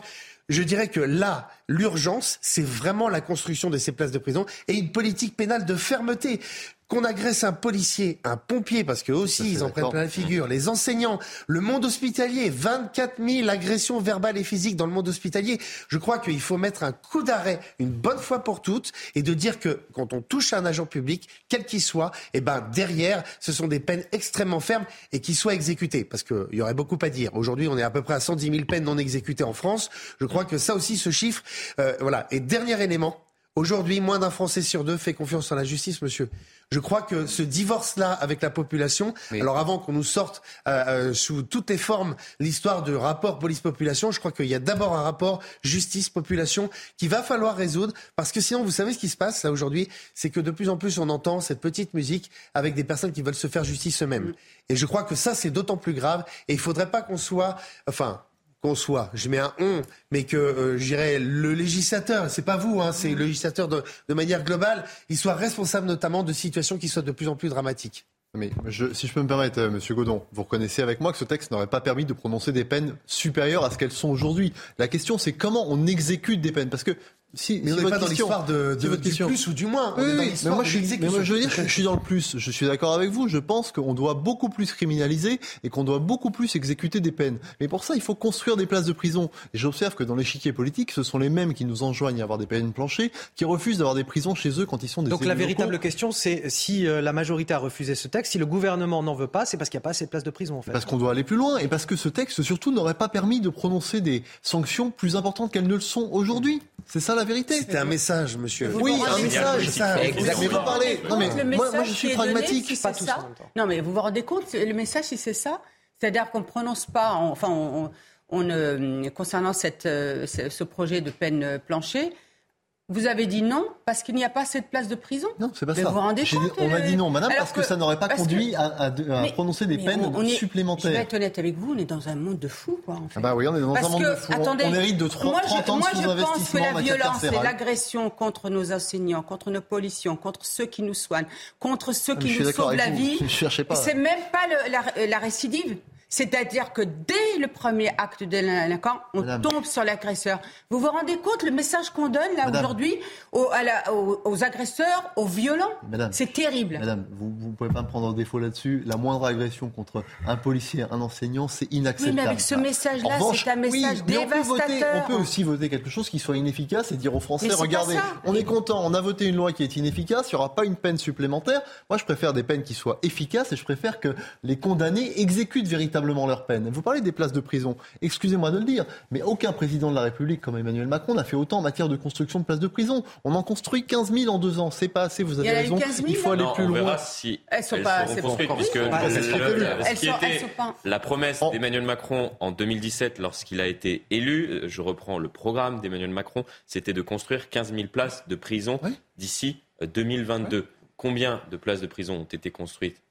je dirais que là, l'urgence, c'est vraiment la construction de ces places de prison et une politique pénale de fermeté qu'on agresse un policier, un pompier, parce que aussi ils en prennent plein la figure, les enseignants, le monde hospitalier, 24 000 agressions verbales et physiques dans le monde hospitalier. Je crois qu'il faut mettre un coup d'arrêt une bonne fois pour toutes et de dire que quand on touche à un agent public, quel qu'il soit, eh ben derrière, ce sont des peines extrêmement fermes et qui soient exécutées. Parce qu'il y aurait beaucoup à dire. Aujourd'hui, on est à peu près à 110 000 peines non exécutées en France. Je crois que ça aussi, ce chiffre, euh, voilà. Et dernier élément, Aujourd'hui, moins d'un Français sur deux fait confiance en la justice, monsieur. Je crois que ce divorce-là avec la population, alors avant qu'on nous sorte euh, euh, sous toutes les formes l'histoire de rapport police-population, je crois qu'il y a d'abord un rapport justice-population qu'il va falloir résoudre, parce que sinon, vous savez ce qui se passe là aujourd'hui, c'est que de plus en plus on entend cette petite musique avec des personnes qui veulent se faire justice eux-mêmes. Mm. Et je crois que ça, c'est d'autant plus grave, et il ne faudrait pas qu'on soit, enfin, qu'on soit, je mets un on, mais que euh, le législateur, c'est pas vous, hein, c'est le législateur de, de, manière globale, il soit responsable notamment de situations qui soient de plus en plus dramatiques. Mais je, si je peux me permettre, euh, Monsieur Godon, vous reconnaissez avec moi que ce texte n'aurait pas permis de prononcer des peines supérieures à ce qu'elles sont aujourd'hui. La question, c'est comment on exécute des peines, parce que si, mais on n'est pas dans l'histoire de, de, du plus ou du moins. Oui, oui, mais moi, je, mais moi, je veux dire, je, suis dans le plus. Je suis d'accord avec vous. Je pense qu'on doit beaucoup plus criminaliser et qu'on doit beaucoup plus exécuter des peines. Mais pour ça, il faut construire des places de prison. Et j'observe que dans l'échiquier politique, ce sont les mêmes qui nous enjoignent à avoir des peines planchées, qui refusent d'avoir des prisons chez eux quand ils sont des Donc la véritable question, c'est si euh, la majorité a refusé ce texte, si le gouvernement n'en veut pas, c'est parce qu'il n'y a pas assez de places de prison. En fait. Parce qu'on doit aller plus loin et parce que ce texte, surtout, n'aurait pas permis de prononcer des sanctions plus importantes qu'elles ne le sont aujourd'hui. C'est ça la vérité. C'était un message, monsieur. Oui, un message. Mais vous parlez. Non, mais moi, moi, je suis pragmatique. pas tout ça. Non, mais vous vous rendez compte, le message, si c'est ça, c'est-à-dire qu'on ne prononce pas, enfin, on, on, concernant cette, euh, ce projet de peine plancher, vous avez dit non parce qu'il n'y a pas assez de place de prison Non, c'est pas ça. Vous vous rendez compte On m'a dit non, madame, parce que, ça n'aurait pas conduit à, prononcer des peines supplémentaires. Je vais être honnête avec vous, on est dans un monde de fous, quoi. En fait. Ah bah oui, on est dans un monde de fous. Attendez, on hérite de 30, moi, je, ans moi, de je pense que la violence et l'agression contre nos enseignants, contre nos policiers, contre ceux qui nous soignent, contre ceux ah, qui nous sauvent la vie, c'est même pas le, la, la récidive. C'est-à-dire que dès le premier acte de délinquant, on tombe sur l'agresseur. Vous vous rendez compte le message qu'on donne là aujourd'hui aux, aux, agresseurs, aux violents? C'est terrible. Madame, vous ne pouvez pas me prendre en défaut là-dessus. La moindre agression contre un policier, un enseignant, c'est inacceptable. Oui, mais avec ce message-là, c'est un message dévastateur. On peut, voter, on peut, aussi voter quelque chose qui soit inefficace et dire aux Français, regardez, on est content, on a voté une loi qui est inefficace, il n'y aura pas une peine supplémentaire. Moi, je préfère des peines qui soient efficaces et je préfère que les condamnés exécutent véritablement leur peine. Vous parlez des places de prison. Excusez-moi de le dire, mais aucun président de la République comme Emmanuel Macron n'a fait autant en matière de construction de places de prison. On en construit 15 000 en deux ans. C'est pas assez, vous avez raison. Il faut aller plus on loin. Verra si elles sont pas construites, puisque ce qui était la promesse d'Emmanuel Macron en 2017 lorsqu'il a été élu, euh, je reprends le programme d'Emmanuel Macron, c'était de construire 15 000 places de prison d'ici 2022. Euh, Combien de places de prison ont été construites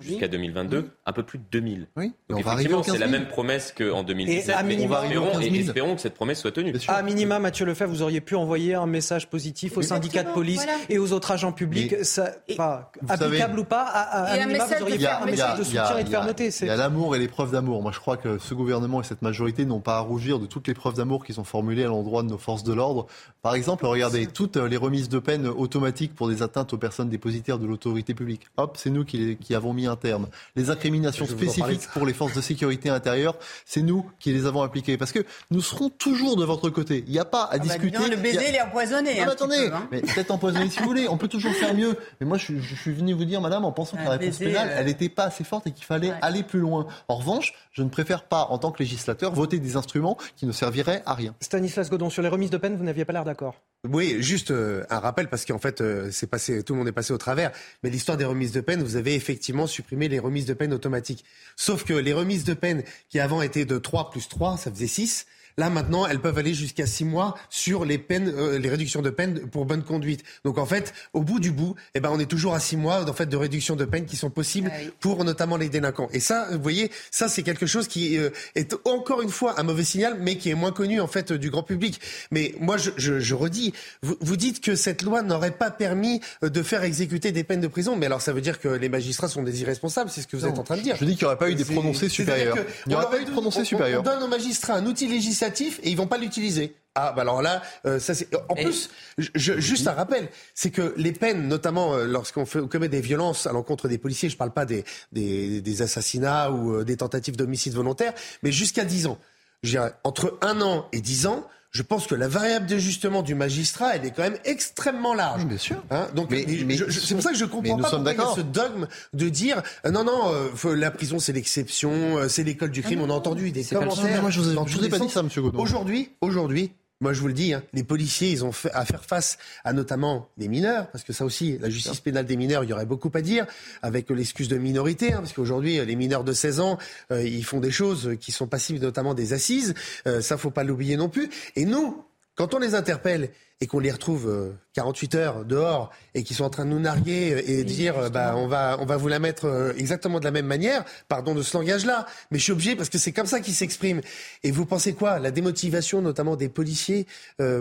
jusqu'à 2022, un peu plus de 2000. Oui. Donc effectivement, c'est la même promesse qu'en 2017. Et, mais espérons, et espérons que cette promesse soit tenue. À minima, Mathieu Lefebvre, vous auriez pu envoyer un message positif aux syndicats de police et aux autres agents publics, ça, pas, applicable ou pas. À, à minima, vous auriez fait un message de soutien et de fermeté. Il y a l'amour et les preuves d'amour. Moi, je crois que ce gouvernement et cette majorité n'ont pas à rougir de toutes les preuves d'amour qui sont formulées à l'endroit de nos forces de l'ordre. Par exemple, regardez toutes les remises de peine automatiques pour des atteintes aux personnes dépositaires de l'autorité publique. Hop, c'est nous qui, qui avons mis un terme les incriminations spécifiques pour les forces de sécurité intérieure, c'est nous qui les avons appliquées. Parce que nous serons toujours de votre côté. Il n'y a pas à ah bah, discuter. le baiser, il est empoisonné. Non, attendez, hein. mais peut-être empoisonné si vous voulez. On peut toujours faire mieux. Mais moi, je, suis venu vous dire, madame, en pensant que la réponse pénale, euh, elle n'était pas assez forte et qu'il fallait aller plus loin. En revanche, je ne préfère pas, en tant que législateur, voter des instruments qui ne serviraient à rien. Stanislas Godon, sur les remises de peine, vous n'aviez pas l'air d'accord Oui, juste euh, un rappel parce qu'en fait, euh, c'est passé, tout le monde est passé au travers. Mais l'histoire des remises de peine, vous avez effectivement supprimé les remises de peine automatiques. Sauf que les remises de peine qui avant étaient de 3 plus 3, ça faisait 6. Là maintenant, elles peuvent aller jusqu'à six mois sur les peines, euh, les réductions de peine pour bonne conduite. Donc en fait, au bout du bout, eh ben on est toujours à six mois en fait de réduction de peine qui sont possibles ah pour notamment les délinquants. Et ça, vous voyez, ça c'est quelque chose qui euh, est encore une fois un mauvais signal, mais qui est moins connu en fait du grand public. Mais moi, je, je, je redis, vous, vous, dites que cette loi n'aurait pas permis euh, de faire exécuter des peines de prison, mais alors ça veut dire que les magistrats sont des irresponsables, c'est ce que vous êtes en train de dire. Je dis qu'il n'y aurait pas eu des prononcés supérieurs. Il n'y aurait pas eu de prononcés supérieurs. On donne aux magistrats un outil législatif et ils vont pas l'utiliser. Ah, bah alors là, euh, ça c'est. En plus, je, juste un rappel, c'est que les peines, notamment euh, lorsqu'on commet des violences à l'encontre des policiers, je parle pas des, des, des assassinats ou euh, des tentatives d'homicide volontaire, mais jusqu'à 10 ans. Je dirais, entre un an et 10 ans, je pense que la variable d'ajustement du magistrat, elle est quand même extrêmement large. Bien sûr. Hein donc, c'est pour ça que je comprends pas pourquoi il y a ce dogme de dire euh, non, non, euh, la prison c'est l'exception, euh, c'est l'école du crime. Ah on a entendu des commentaires. Moi, je vous ai, pas dit ça, Monsieur Godon. Aujourd'hui, aujourd'hui, moi, je vous le dis, hein, les policiers, ils ont fait, à faire face à notamment des mineurs, parce que ça aussi, la justice pénale des mineurs, il y aurait beaucoup à dire, avec l'excuse de minorité, hein, parce qu'aujourd'hui, les mineurs de 16 ans, euh, ils font des choses qui sont passibles notamment des assises. Euh, ça, faut pas l'oublier non plus. Et nous, quand on les interpelle et qu'on les retrouve 48 euh, heures dehors et qu'ils sont en train de nous narguer et de dire euh, bah on va on va vous la mettre euh, exactement de la même manière, pardon de ce langage-là, mais je suis obligé parce que c'est comme ça qu'ils s'expriment. Et vous pensez quoi La démotivation notamment des policiers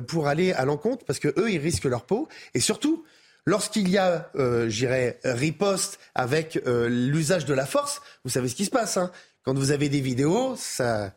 pour aller à l'encontre? Parce que eux ils risquent leur peau et surtout Lorsqu'il y a, euh, j'irais, riposte avec l'usage de la force, vous savez ce qui se passe. Hein Quand vous avez des vidéos, ça,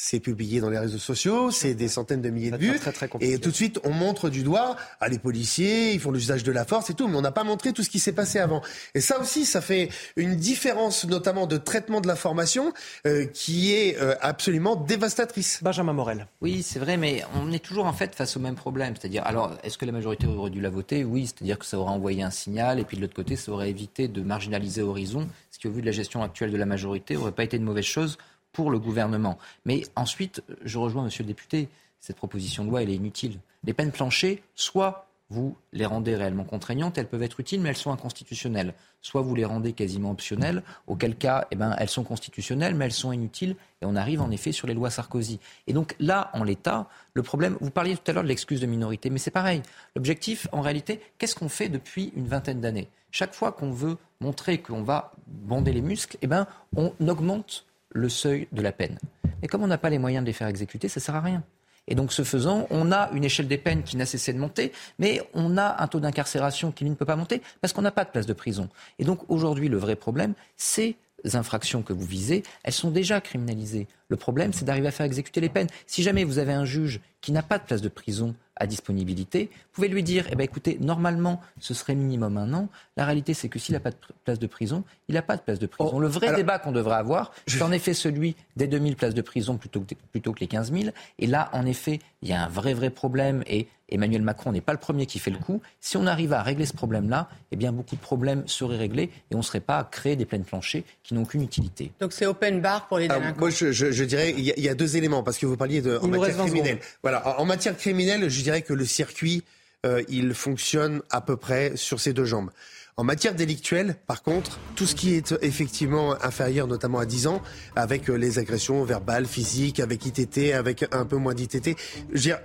c'est publié dans les réseaux sociaux, c'est des centaines de milliers de vues. et tout de suite, on montre du doigt à les policiers, ils font l'usage de la force et tout, mais on n'a pas montré tout ce qui s'est passé avant. Et ça aussi, ça fait une différence, notamment de traitement de l'information, euh, qui est euh, absolument dévastatrice. Benjamin Morel. Oui, c'est vrai, mais on est toujours en fait face au même problème. C'est-à-dire, alors, est-ce que la majorité aurait dû la voter? Oui, c'est-à-dire que ça aurait envoyé un signal, et puis de l'autre côté, ça aurait évité de marginaliser Horizon, ce qui, au vu de la gestion actuelle de la majorité, aurait pas été une mauvaise chose pour le gouvernement. Mais ensuite, je rejoins Monsieur le député, cette proposition de loi, elle est inutile. Les peines planchées, soit vous les rendez réellement contraignantes, elles peuvent être utiles, mais elles sont inconstitutionnelles. Soit vous les rendez quasiment optionnelles, auquel cas, eh ben, elles sont constitutionnelles, mais elles sont inutiles, et on arrive en effet sur les lois Sarkozy. Et donc là, en l'état, le problème, vous parliez tout à l'heure de l'excuse de minorité, mais c'est pareil. L'objectif, en réalité, qu'est-ce qu'on fait depuis une vingtaine d'années? Chaque fois qu'on veut montrer qu'on va bonder les muscles, eh ben, on augmente le seuil de la peine. Et comme on n'a pas les moyens de les faire exécuter, ça ne sert à rien. Et donc, ce faisant, on a une échelle des peines qui n'a cessé de monter, mais on a un taux d'incarcération qui, ne peut pas monter parce qu'on n'a pas de place de prison. Et donc, aujourd'hui, le vrai problème, c'est infractions que vous visez, elles sont déjà criminalisées. Le problème, c'est d'arriver à faire exécuter les peines. Si jamais vous avez un juge qui n'a pas de place de prison à disponibilité, vous pouvez lui dire, eh ben, écoutez, normalement, ce serait minimum un an. La réalité, c'est que s'il n'a pas de place de prison, il n'a pas de place de prison. Oh, le vrai débat qu'on devrait avoir, c'est en effet celui des 2000 places de prison plutôt que, plutôt que les 15 000. Et là, en effet, il y a un vrai, vrai problème et Emmanuel Macron n'est pas le premier qui fait le coup. Si on arrive à régler ce problème-là, eh bien, beaucoup de problèmes seraient réglés et on ne serait pas à créer des plaines planchées qui n'ont qu'une utilité. Donc c'est open bar pour les délinquants. moi, je, dirais, il y, a deux éléments parce que vous parliez de en matière criminelle. Voilà, en, matière criminelle, je dirais que le circuit, euh, il fonctionne à peu près sur ses deux jambes. En matière délictuelle, par contre, tout ce qui est effectivement inférieur, notamment à 10 ans, avec euh, les agressions verbales, physiques, avec ITT, avec un peu moins d'ITT,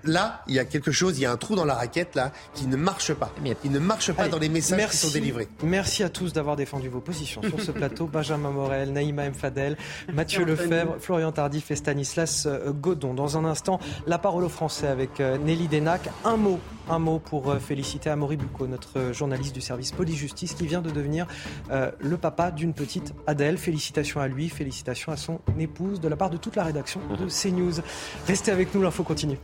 là, il y a quelque chose, il y a un trou dans la raquette là qui ne marche pas. Il ne marche pas dans les messages qui sont délivrés. Merci à tous d'avoir défendu vos positions sur ce *laughs* plateau. Benjamin Morel, Naïma Mfadel, Mathieu Lefebvre, Florian Tardif et Stanislas euh, Godon. Dans un instant, la parole aux Français avec euh, Nelly Denac. Un mot, un mot pour féliciter Amaury Bucco, notre journaliste du service police-justice qui vient de devenir euh, le papa d'une petite Adèle. Félicitations à lui, félicitations à son épouse de la part de toute la rédaction de CNews. Restez avec nous, l'info continue.